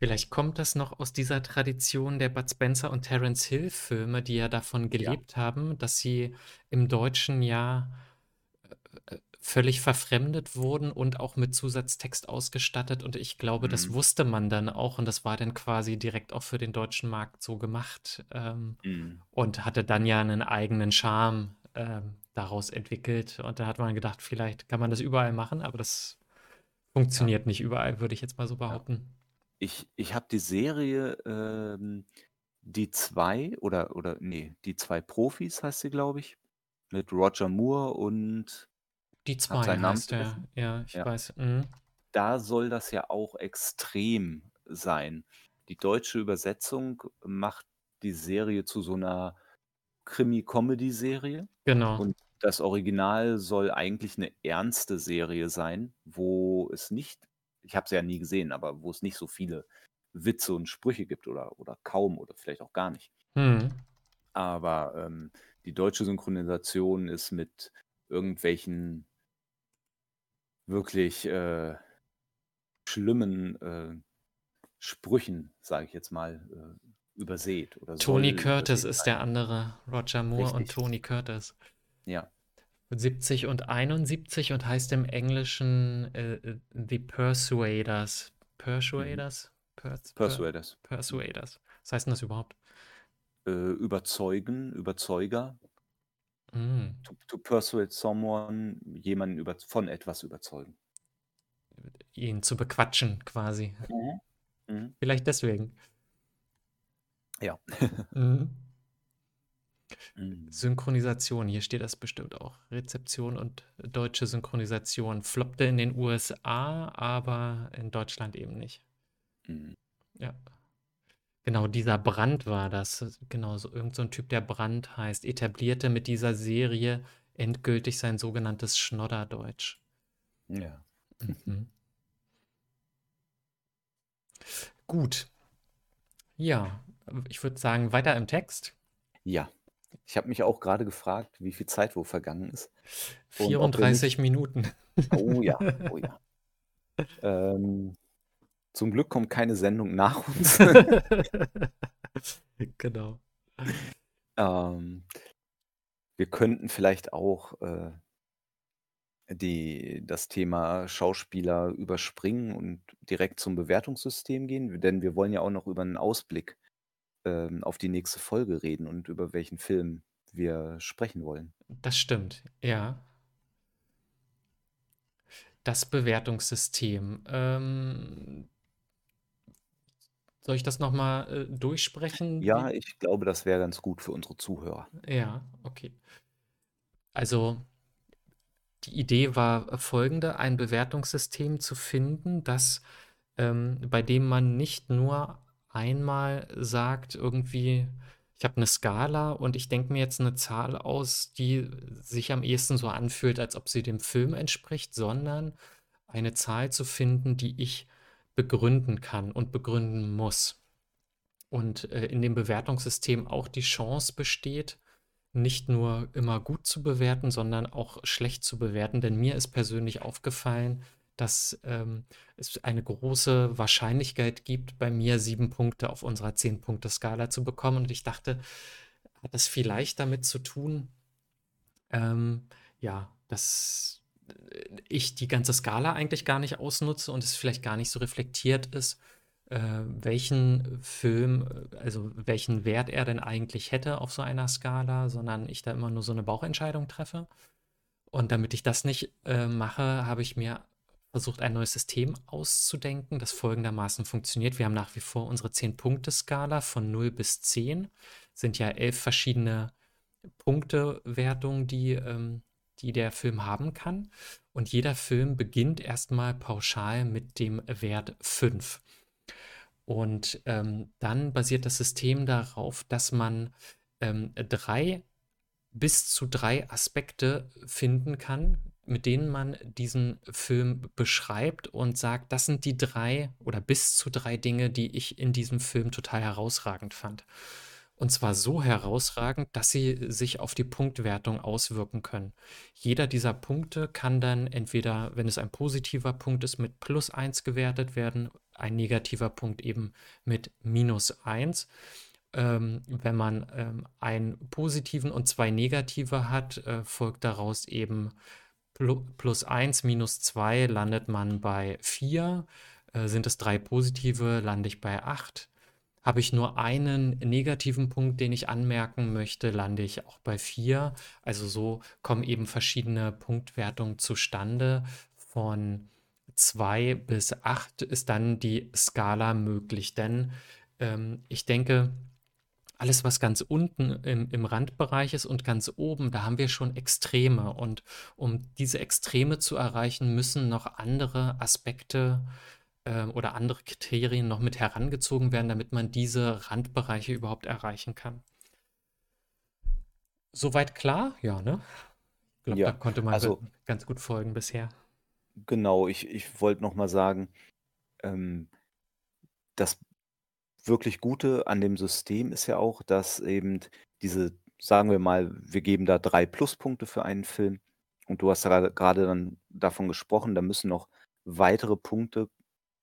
Vielleicht kommt das noch aus dieser Tradition der Bud Spencer und Terence Hill Filme, die ja davon Ja. gelebt haben, dass sie im Deutschen ja, äh, äh, völlig verfremdet wurden und auch mit Zusatztext ausgestattet. Und ich glaube, das Mhm. wusste man dann auch und das war dann quasi direkt auch für den deutschen Markt so gemacht, ähm, Mhm. und hatte dann ja 'nen eigenen Charme, ähm, daraus entwickelt. Und da hat man gedacht, vielleicht kann man das überall machen, aber das Ja. funktioniert nicht überall, würde ich jetzt mal so Ja. behaupten. Ich ich habe die Serie, ähm, „Die 2“ oder oder ne, „Die 2 Profis“ heißt sie, glaube ich, mit Roger Moore und „Die 2“ seinen Namen heißt der. Ja, ich Ja. weiß. Mhm. Da soll das ja auch extrem sein. Die deutsche Übersetzung macht die Serie zu so 'ner Krimi-Comedy-Serie Genau. und das Original soll eigentlich 'ne ernste Serie sein, wo es nicht ich habe sie ja nie gesehen, aber wo es nicht so viele Witze und Sprüche gibt oder oder kaum oder vielleicht auch gar nicht. Mhm. Aber, ähm, die deutsche Synchronisation ist mit irgendwelchen wirklich, äh, schlimmen, äh, Sprüchen, sage ich jetzt mal, äh, übersät oder Tony Curtis übersät ist sein. der andere. Roger Moore und Richtig. Tony Curtis. Ja. 70 und 71 und heißt im Englischen, äh, äh, „The Persuaders“. Mhm. Persuaders? Pers per Persuaders. Persuaders. Was heißt 'n das überhaupt? Äh, überzeugen, Überzeuger. Mhm. To to persuade someone, jemanden über von etwas überzeugen. Ihn zu bequatschen quasi. Mhm. Mhm. Vielleicht deswegen. Ja. Mhm. Mhm. Synchronisation, hier steht das bestimmt auch. Rezeption und deutsche Synchronisation floppte in den USA, aber in Deutschland eben nicht. Mhm. Ja. Genau, dieser Brandt war das. Genau, so irgend so Typ, der Brandt heißt, etablierte mit dieser Serie endgültig sein sogenanntes Schnodderdeutsch. Ja. Mhm. Gut. Ja, ich würde sagen, weiter im Text. Ja. Ich habe mich auch grade gefragt, wie viel Zeit wohl vergangen ist und ob wir 34 nicht Minuten. Oh ja, oh ja. Ähm, zum Glück kommt keine Sendung nach uns. Genau. Ähm, wir könnten vielleicht auch, äh die das Thema Schauspieler überspringen und direkt zum Bewertungssystem gehen, denn wir wollen ja auch noch über 'nen Ausblick, ähm, auf die nächste Folge reden und über welchen Film wir sprechen wollen. Das stimmt, ja. Das Bewertungssystem. Ähm soll ich das noch mal, äh, durchsprechen? Ja, Wie ich glaube, das wäre ganz gut für unsere Zuhörer. Ja, okay. Also die Idee war folgende: Ein Bewertungssystem zu finden, das ähm, bei dem man nicht nur einmal sagt, irgendwie, ich habe eine Skala und ich denke mir jetzt eine Zahl aus, die sich am ehesten so anfühlt, als ob sie dem Film entspricht, sondern eine Zahl zu finden, die ich begründen kann und begründen muss. Und äh, in dem Bewertungssystem auch die Chance besteht, nicht nur immer gut zu bewerten, sondern auch schlecht zu bewerten. Denn mir ist persönlich aufgefallen, dass ähm, es eine große Wahrscheinlichkeit gibt, bei mir sieben Punkte auf unserer Zehn-Punkte-Skala zu bekommen. Und ich dachte, hat das vielleicht damit zu tun, ähm, ja, dass ich die ganze Skala eigentlich gar nicht ausnutze und es vielleicht gar nicht so reflektiert ist, äh, welchen Film, also welchen Wert er denn eigentlich hätte auf so einer Skala, sondern ich da immer nur so eine Bauchentscheidung treffe. Und damit ich das nicht äh, mache, habe ich mir versucht, ein neues System auszudenken, das folgendermaßen funktioniert. Wir haben nach wie vor unsere 10-Punkte-Skala von 0 bis 10. Sind ja elf verschiedene Punktewertungen, die ähm, die der Film haben kann. Und jeder Film beginnt erstmal pauschal mit dem Wert 5. Und ähm, dann basiert das System darauf, dass man ähm, drei bis zu drei Aspekte finden kann, mit denen man diesen Film beschreibt und sagt, das sind die drei oder bis zu drei Dinge, die ich in diesem Film total herausragend fand. Und zwar so herausragend, dass sie sich auf die Punktwertung auswirken können. Jeder dieser Punkte kann dann entweder, wenn es ein positiver Punkt ist, mit plus 1 gewertet werden, ein negativer Punkt eben mit minus 1. Ähm, wenn man ähm, einen positiven und zwei negative hat, äh, folgt daraus eben plus 1 minus 2 landet man bei 4. Äh, sind es drei positive, lande ich bei 8 habe ich nur einen negativen Punkt, den ich anmerken möchte, lande ich auch bei 4. Also so kommen eben verschiedene Punktwertungen zustande. Von 2 bis 8 ist dann die Skala möglich. Denn ähm, ich denke, alles, was ganz unten im, im Randbereich ist und ganz oben, da haben wir schon Extreme. Und um diese Extreme zu erreichen, müssen noch andere Aspekte ähm, oder andere Kriterien noch mit herangezogen werden, damit man diese Randbereiche überhaupt erreichen kann. Soweit klar? Ja, ne? Ich glaube, da Ja, konnte man also ganz gut folgen bisher. genau, ich ich wollte noch mal sagen, ähm, das wirklich Gute an dem System ist ja auch, dass eben diese sagen wir mal, wir geben da drei Pluspunkte für einen Film und du hast ja grade dann davon gesprochen, da müssen noch weitere Punkte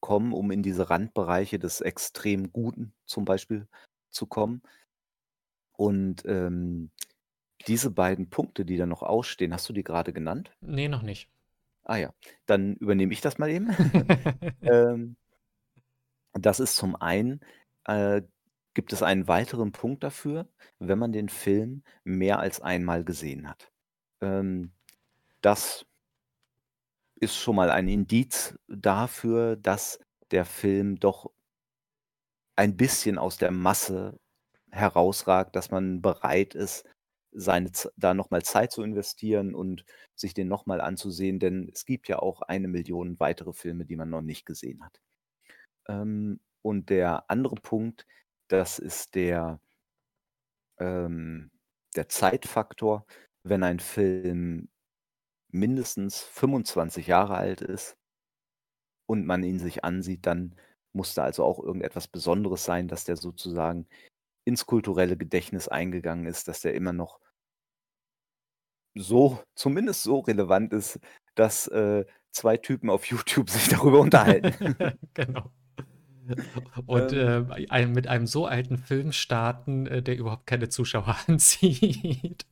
kommen, um in diese Randbereiche des extrem Guten zum Beispiel zu kommen. Und, ähm, diese beiden Punkte, die da noch ausstehen, hast du die gerade genannt? Ne, noch nicht. Ah ja, dann übernehme ich das mal eben. Ähm, das ist zum einen, äh, gibt es einen weiteren Punkt dafür, wenn man den Film mehr als einmal gesehen hat. Ähm, das ist schon mal ein Indiz dafür, dass der Film doch ein bisschen aus der Masse herausragt, dass man bereit ist, seine da noch mal Zeit zu investieren und sich den noch mal anzusehen, denn es gibt ja auch eine Million weitere Filme, die man noch nicht gesehen hat. Ähm, und der andere Punkt, das ist der ähm, der Zeitfaktor. Wenn ein Film mindestens 25 Jahre alt ist und man ihn sich ansieht, dann muss da also auch irgendetwas Besonderes sein, dass der sozusagen ins kulturelle Gedächtnis eingegangen ist, dass der immer noch so zumindest so relevant ist, dass, äh, 2 Typen auf YouTube sich darüber unterhalten. Genau. Und, Ähm. äh, mit einem so alten Film starten, äh, der überhaupt keine Zuschauer anzieht.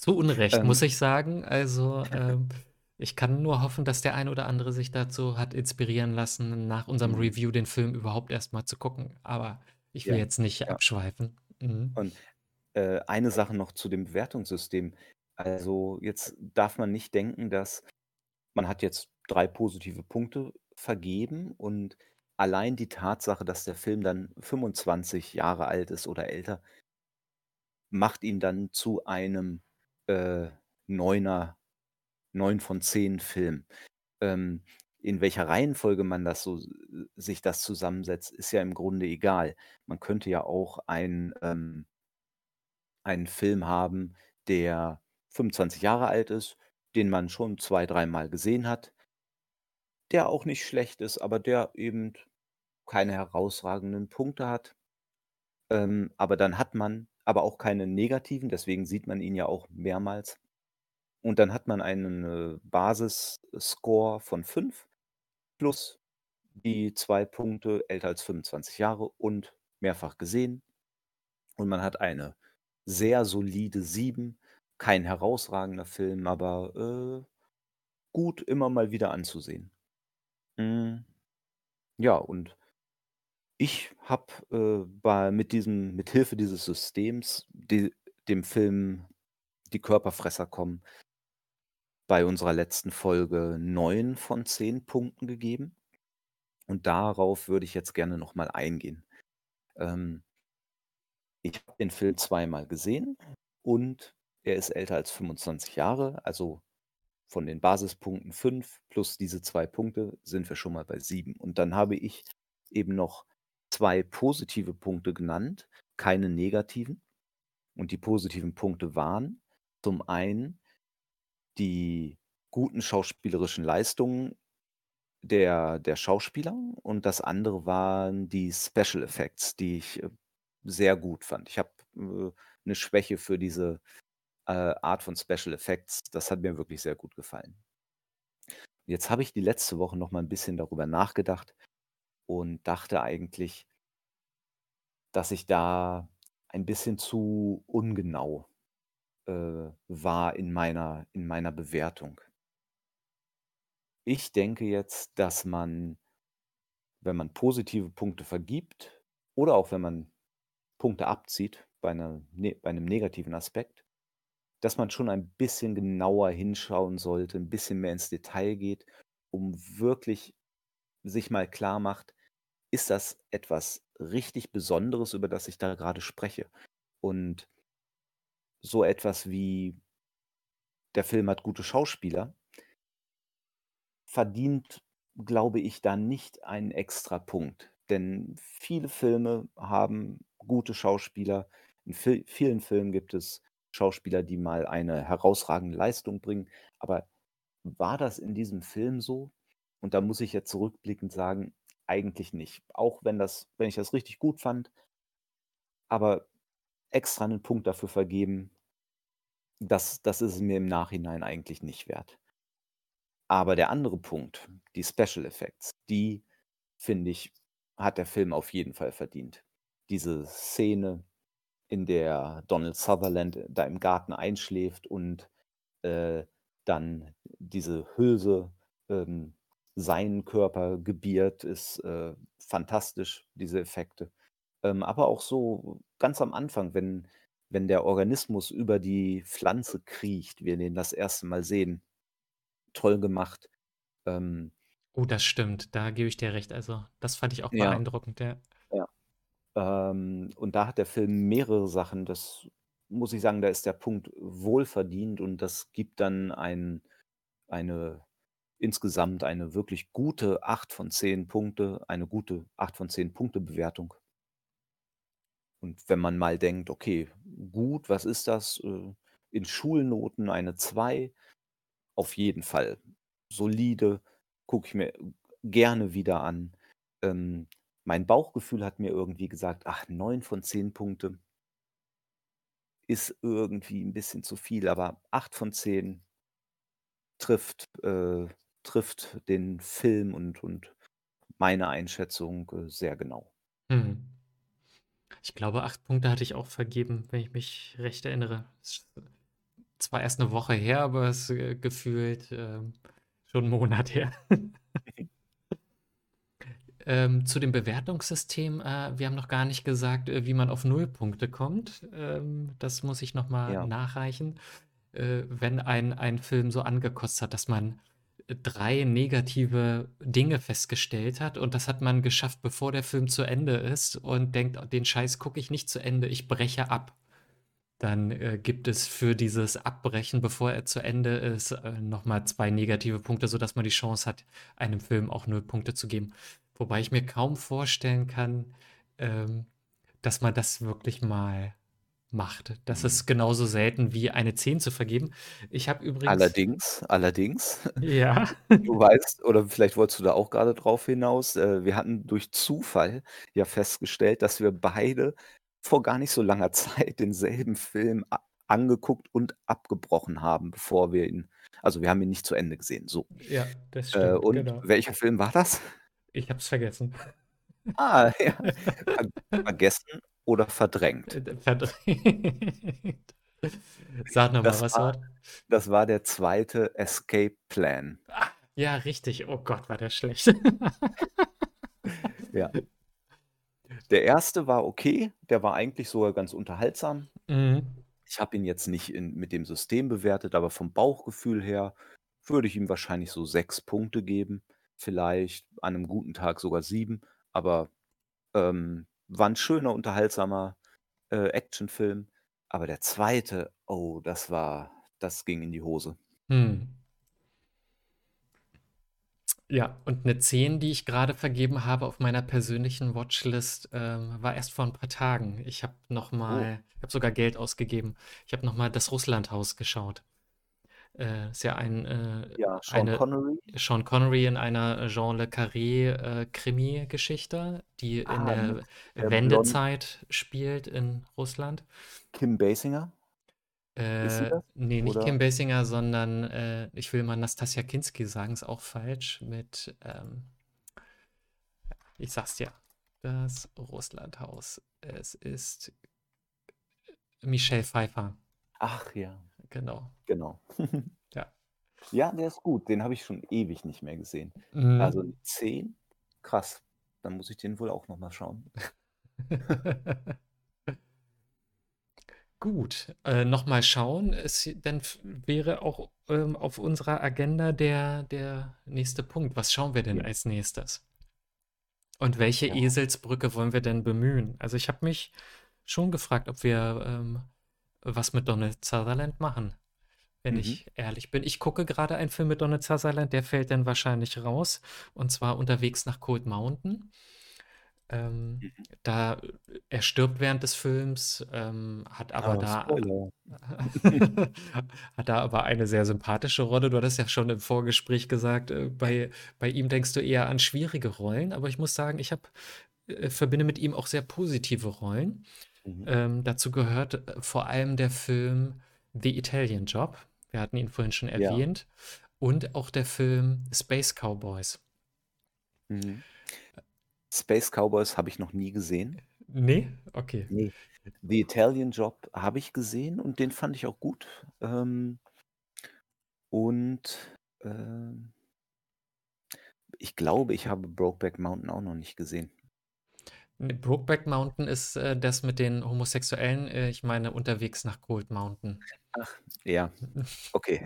Zu Unrecht, muss Ähm. ich sagen. Also, ähm, ich kann nur hoffen, dass der ein oder andere sich dazu hat inspirieren lassen, nach unserem Mhm. Review den Film überhaupt erst mal zu gucken. Aber Ich will Ja, jetzt nicht ja. abschweifen. Mhm. Und, äh, eine Sache noch zu dem Bewertungssystem. Also, jetzt darf man nicht denken, dass man hat jetzt 3 positive Punkte vergeben und allein die Tatsache, dass der Film dann 25 Jahre alt ist oder älter macht ihn dann zu einem, äh, 9er 9 von 10 Film. Ähm, in welcher Reihenfolge man das so sich das zusammensetzt, ist ja im Grunde egal. Man könnte ja auch ein, ähm einen Film haben, der 25 Jahre alt ist, den man schon 2, dreimal gesehen hat der auch nicht schlecht ist, aber der eben keine herausragenden Punkte hat. Ähm, aber dann hat man aber auch keine negativen, deswegen sieht man ihn ja auch mehrmals. Und dann hat man einen, äh, Basisscore von 5 plus die 2 Punkte älter als 25 Jahre und mehrfach gesehen. Und man hat eine sehr solide 7, kein herausragender Film, aber, äh, gut immer mal wieder anzusehen. Hm, ja, und ich habe, äh, mit diesem mit Hilfe dieses Systems, de dem Film „Die Körperfresser kommen“ bei unserer letzten Folge 9 von 10 Punkten gegeben. Und darauf würde ich jetzt gerne noch mal eingehen. Ähm ich habe den Film zweimal gesehen und er ist älter als 25 Jahre, also von den Basispunkten 5 plus diese 2 Punkte sind wir schon mal bei 7. Und dann habe ich eben noch 2 positive Punkte genannt, keine negativen. Und die positiven Punkte waren zum einen die guten schauspielerischen Leistungen der der Schauspieler und das andere waren die Special Effects, die ich, äh, sehr gut fand. Ich habe, äh, 'ne Schwäche für diese, äh, Art von Special Effects. Das hat mir wirklich sehr gut gefallen. Jetzt habe ich die letzte Woche noch mal 'n bisschen darüber nachgedacht und dachte eigentlich dass ich da ein bisschen zu ungenau, äh, war in meiner in meiner Bewertung. Ich denke jetzt, dass man wenn man positive Punkte vergibt oder auch wenn man Punkte abzieht bei 'ner ne bei 'nem negativen Aspekt, dass man schon ein bisschen genauer hinschauen sollte, 'n bisschen mehr ins Detail geht, um wirklich sich mal klarmacht: „Ist das etwas richtig Besonderes, über das ich da grade spreche?“ Und so etwas wie der Film hat gute Schauspieler verdient, glaube ich, da nicht einen Extrapunkt. Denn viele Filme haben gute Schauspieler. In vi vielen Filmen gibt es Schauspieler, die mal eine herausragende Leistung bringen. Aber war das in diesem Film so? Und da muss ich jetzt zurückblickend sagen, eigentlich nicht. Auch wenn das wenn ich das richtig gut fand aber extra 'nen Punkt dafür vergeben das das ist es mir im Nachhinein eigentlich nicht wert. Aber der andere Punkt, die Special Effects, die finde ich, hat der Film auf jeden Fall verdient. Diese Szene, in der Donald Sutherland da im Garten einschläft und, äh, dann diese Hülse, ähm, seinen Körper gebiert, ist, äh, fantastisch, diese Effekte. Ähm, aber auch so ganz am Anfang, wenn wenn der Organismus über die Pflanze kriecht, wir den das 1. Mal sehen. Toll gemacht. Ähm Oh, das stimmt, da gebe ich dir recht. Also, das fand ich auch Ja. beeindruckend, ja. Ja. Ähm, und da hat der Film mehrere Sachen, das muss ich sagen, da ist der Punkt wohlverdient und das gibt dann ein eine insgesamt eine wirklich gute 8 von 10 Punkte eine gute 8 von 10 Punkte-Bewertung. Und wenn man mal denkt: „Okay, gut, was ist das, äh, in Schulnoten eine 2?“ Auf jeden Fall solide, gucke ich mir gerne wieder an. Ähm, mein Bauchgefühl hat mir irgendwie gesagt: „Ach, 9 von 10 Punkte“ „ist irgendwie 'n bisschen zu viel“, aber 8 von 10 trifft äh, trifft den Film und und meine Einschätzung, äh, sehr genau. Mhm. Ich glaube, 8 Punkte hatte ich auch vergeben, wenn ich mich recht erinnere. Ist zwar erst 'ne Woche her, aber es ist, äh, gefühlt, ähm, schon 'n Monat her. Ähm, zu dem Bewertungssystem, äh, wir haben noch gar nicht gesagt, äh, wie man auf Nullpunkte kommt. Ähm, das muss ich noch mal Ja. nachreichen. Äh, wenn ein ein Film so angekotzt hat, dass man 3 negative Dinge festgestellt hat und das hat man geschafft, bevor der Film zu Ende ist und denkt: „Den Scheiß gucke ich nicht zu Ende, ich breche ab.“ Dann, äh, gibt es für dieses Abbrechen, bevor er zu Ende ist, äh, noch mal 2 negative Punkte, sodass man die Chance hat, einem Film auch 0 Punkte zu geben. Wobei ich mir kaum vorstellen kann, ähm, dass man das wirklich mal macht. Das Mhm. ist genauso selten wie eine 10 zu vergeben. Ich habe übrigens Allerdings, allerdings, Ja. du weißt oder vielleicht wolltest du da auch grade drauf hinaus, äh, wir hatten durch Zufall ja festgestellt, dass wir beide vor gar nicht so langer Zeit denselben Film angeguckt und abgebrochen haben, bevor wir ihn also, wir haben ihn nicht zu Ende gesehen, so. Ja, das Äh, stimmt, und genau. welcher Film war das? Ich habe es vergessen. Ah, ja. Ver vergessen oder verdrängt? Äh, verdrängt. Sag noch mal, Das was war war das war der 2. Escape Plan. Ah, ja, richtig. Oh Gott, war der schlecht. Ja. Der 1. war okay, der war eigentlich sogar ganz unterhaltsam. Mhm. Ich habe ihn jetzt nicht in mit dem System bewertet, aber vom Bauchgefühl her würde ich ihm wahrscheinlich so 6 Punkte geben, vielleicht an 'nem guten Tag sogar 7, aber, ähm, war 'n schöner, unterhaltsamer, äh, Actionfilm. Aber der 2., oh, das war das ging in die Hose. Mhm. Ja, und 'ne 10, die ich grade vergeben habe auf meiner persönlichen Watchlist, ähm, war erst vor 'n paar Tagen. Ich habe noch Oh. ich habe sogar Geld ausgegeben. Ich habe noch mal „Das Russlandhaus“ geschaut. Äh, ist ja ein, äh Ja, Sean eine Connery? Sean Connery in einer Jean le Carré, äh, Krimigeschichte, die in Ah, mit der der blond Wendezeit spielt in Russland. Kim Basinger? Äh, das, ne, nicht oder? Kim Basinger, sondern, äh, ich will immer Nastassja Kinski sagen, ist auch falsch, mit, ähm ich sage es dir, „Das Russlandhaus“. Es ist Michelle Pfeiffer. Ach ja. Genau. Genau. Ja. Ja, der ist gut, den habe ich schon ewig nicht mehr gesehen. Also, Mhm. 'ne 10? Krass. Dann muss ich den wohl auch noch mal schauen. Gut, äh, noch mal schauen. Es dann wäre auch, ähm, auf unserer Agenda der der nächste Punkt. Was schauen wir denn Ja. als Nächstes? Und welche Ja. Eselsbrücke wollen wir denn bemühen? Also, ich habe mich schon gefragt, ob wir, ähm, was mit Donald Sutherland machen, wenn Mhm. ich ehrlich bin. Ich gucke grade einen Film mit Donald Sutherland, der fällt dann wahrscheinlich raus, und zwar „Unterwegs nach Cold Mountain“. Ähm, Mhm. da er stirbt während des Films, ähm, hat aber Ah, da hat da aber eine sehr sympathische Rolle. Du hattest ja schon im Vorgespräch gesagt, äh, bei bei ihm denkst du eher an schwierige Rollen, aber ich muss sagen, ich habe äh, verbinde mit ihm auch sehr positive Rollen. Mhm. Ähm, dazu gehört, äh, vor allem der Film „The Italian Job“. Wir hatten ihn vorhin schon Ja. erwähnt. Und auch der Film „Space Cowboys“. Mhm. „Space Cowboys“ habe ich noch nie gesehen. Ne? Okay. Ne. „The Italian Job“ habe ich gesehen und den fand ich auch gut. Ähm und, ähm ich glaube, ich habe „Brokeback Mountain“ auch noch nicht gesehen. Ne, „Brokeback Mountain“ ist, äh, das mit den Homosexuellen. Äh, ich meine „Unterwegs nach Cold Mountain“. Ach, ja, okay.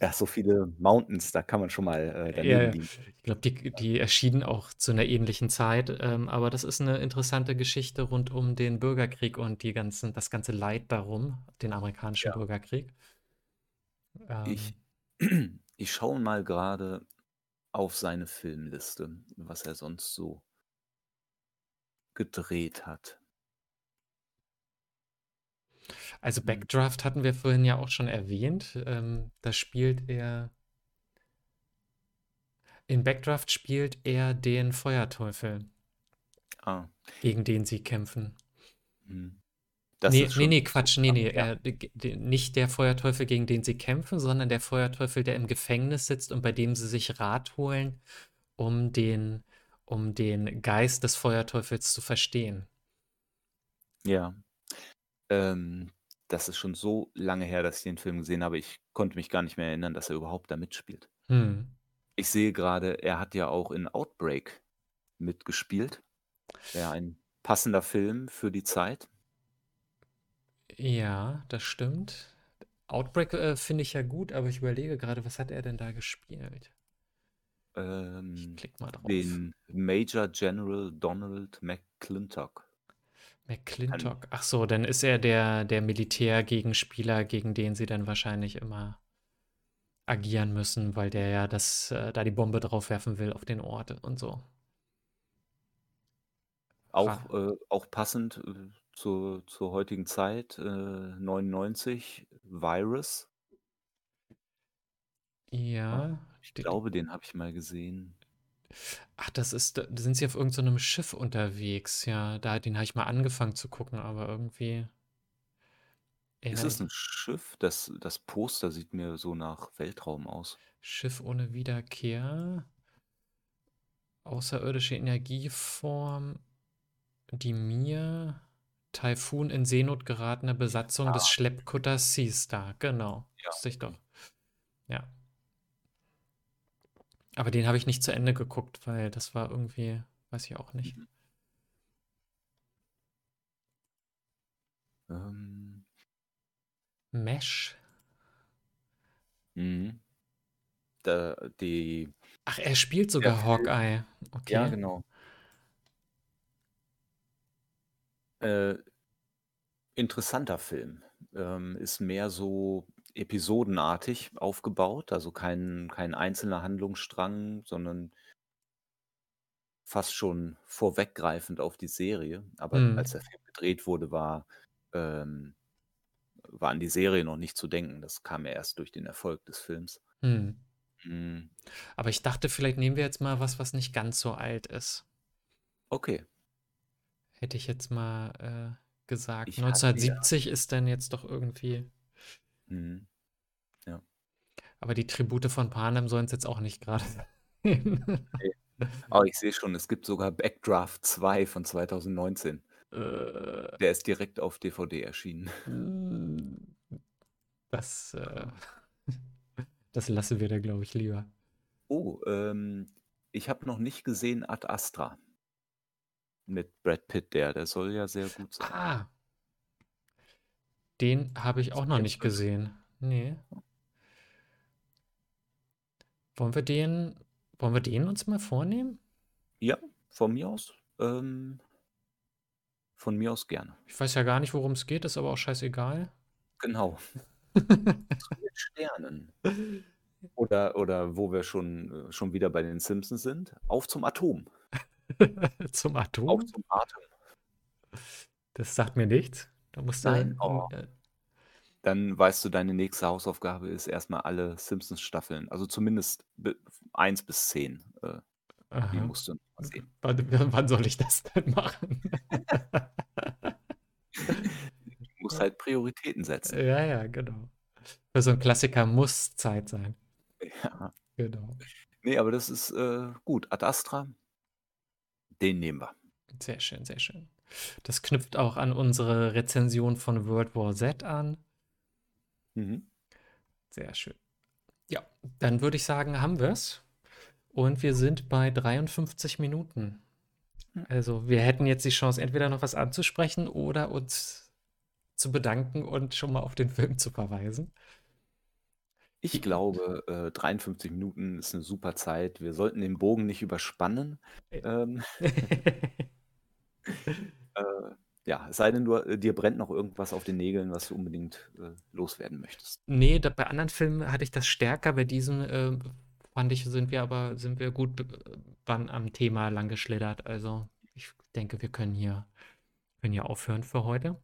Ja, so viele Mountains, da kann man schon mal, äh, daneben ja. liegen. Ich glaube, die die erschienen auch zu 'ner ähnlichen Zeit, ähm, aber das ist 'ne interessante Geschichte rund um den Bürgerkrieg und die ganzen das ganze Leid darum, den amerikanischen Ja. Bürgerkrieg. Ich Ähm ich schaue mal grade auf seine Filmliste, was er sonst so gedreht hat. Also, Mhm. „Backdraft“ hatten wir vorhin ja auch schon erwähnt. Ähm, da spielt er in „Backdraft“ spielt er den Feuerteufel Ah. gegen den sie kämpfen. Mhm. Das Ne, ist ne, schon ne, so Quatsch, ne, ne, lange her. äh, nicht der Feuerteufel, gegen den sie kämpfen, sondern der Feuerteufel, der im Gefängnis sitzt und bei dem sie sich Rat holen, um den um den Geist des Feuerteufels zu verstehen. Ja. Ähm, das ist schon so lange her, dass ich den Film gesehen habe. Ich konnte mich gar nicht mehr erinnern, dass er überhaupt da mitspielt. Mhm. Ich sehe gerade, er hat ja auch in Outbreak mitgespielt. Wäre ein passender Film für die Zeit. Ja, das stimmt. Outbreak äh, finde ich ja gut, aber ich überlege gerade, was hat er denn da gespielt? Ich Ähm, klick mal drauf. den Major General Donald McClintock. McClintock. Ach so, dann ist er der, der Militärgegenspieler, gegen den sie dann wahrscheinlich immer agieren müssen, weil der ja das, äh, da die Bombe drauf werfen will auf den Ort und so. auch, äh, auch passend äh, zur, zur heutigen Zeit, äh, 99, Virus. Ja. Ich glaube, den habe ich mal gesehen. Ach, das ist, da sind sie auf irgendeinem Schiff unterwegs. Ja, da, den habe ich mal angefangen zu gucken, aber irgendwie. Ist es ein Schiff? Das, das Poster sieht mir so nach Weltraum aus. Schiff ohne Wiederkehr. Außerirdische Energieform. Die Mir. Taifun in Seenot geratene Besatzung des Schleppkutters Sea Star. Genau. Ja, Wusste ich doch. Ja. Aber den habe ich nicht zu Ende geguckt, weil das war irgendwie, weiß ich auch nicht. Mhm. Ähm, Mesh. mhm. Da, die, Ach, er spielt sogar Film. Hawkeye. ja, Okay. genau. Äh, interessanter Film. Ähm, ist mehr so episodenartig aufgebaut, also kein, kein einzelner Handlungsstrang, sondern fast schon vorweggreifend auf die Serie. Aber Hm. als der Film gedreht wurde, war, ähm, war an die Serie noch nicht zu denken. Das kam ja erst durch den Erfolg des Films. Hm. Mhm. Aber ich dachte, vielleicht nehmen wir jetzt mal was, was nicht ganz so alt ist. Okay. Hätte ich jetzt mal äh, gesagt. Ich hatte ja- 1970 ist dann jetzt doch irgendwie. Mhm. Aber die Tribute von Panem sollen es jetzt auch nicht gerade sein. Aber ich sehe schon, es gibt sogar Backdraft 2 von 2019. Äh, Der ist direkt auf DVD erschienen. mm, das, äh, das lassen wir da, glaube ich, lieber. Oh, ähm, ich habe noch nicht gesehen Ad Astra. Mit Brad Pitt, der, der soll ja sehr gut sein. Ah. Den habe ich auch noch nicht gesehen. Nee. Wollen wir den, wollen wir den uns mal vornehmen? Ja, von mir aus. Ähm, von mir aus gerne. Ich weiß ja gar nicht, worum es geht, ist aber auch scheißegal. Genau. Zu den Sternen. Oder, oder wo wir schon, äh, schon wieder bei den Simpsons sind. Auf zum Atom. Zum Auf Atom? zum Atem. Das sagt mir nichts. Da musst du. Nein, oh. äh, Dann weißt du, deine nächste Hausaufgabe ist erstmal alle Simpsons-Staffeln. Also zumindest eins bis zehn. Äh, die musst du noch sehen. Wann, wann soll ich das denn machen? Du musst halt Prioritäten setzen. ja, ja, genau. Für so ein Klassiker muss Zeit sein. Ja. Genau. Nee, aber das ist äh, gut. Ad Astra, den nehmen wir. Sehr schön, sehr schön. Das knüpft auch an unsere Rezension von World War Z an. Mhm. Sehr schön. Ja, dann würde ich sagen, haben wir es. Und wir sind bei 53 Minuten. Hm. Also wir hätten jetzt die Chance, entweder noch was anzusprechen oder uns zu bedanken und schon mal auf den Film zu verweisen. Ich glaube, äh, 53 Minuten ist eine super Zeit. Wir sollten den Bogen nicht überspannen. Ähm, äh, ja, es sei denn, du, äh, dir brennt noch irgendwas auf den Nägeln, was du unbedingt äh, loswerden möchtest. Nee, da, bei anderen Filmen hatte ich das stärker. Bei diesem äh, fand ich, sind wir aber sind wir gut wann am Thema lang geschlittert. Also ich denke, wir können hier, können hier aufhören für heute.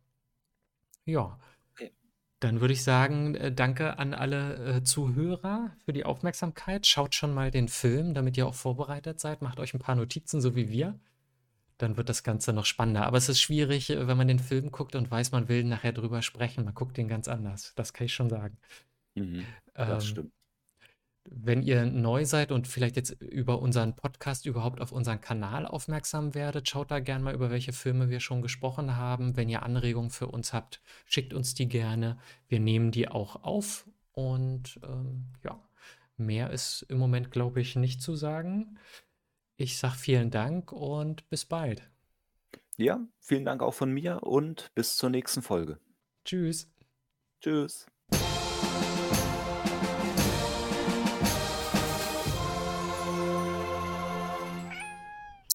Ja. Okay. Dann würde ich sagen, äh, danke an alle äh, Zuhörer für die Aufmerksamkeit. Schaut schon mal den Film, damit ihr auch vorbereitet seid. Macht euch ein paar Notizen, so wie wir. Dann wird das Ganze noch spannender. Aber es ist schwierig, äh, wenn man den Film guckt und weiß, man will nachher drüber sprechen. Man guckt den ganz anders. Das kann ich schon sagen. Mhm, Ähm, das stimmt. wenn ihr neu seid und vielleicht jetzt über unseren Podcast überhaupt auf unseren Kanal aufmerksam werdet, schaut da gerne mal, über welche Filme wir schon gesprochen haben. Wenn ihr Anregungen für uns habt, schickt uns die gerne. Wir nehmen die auch auf und ähm, ja, mehr ist im Moment, glaube ich, nicht zu sagen. Ich sage vielen Dank und bis bald. Ja, vielen Dank auch von mir und bis zur nächsten Folge. Tschüss. Tschüss.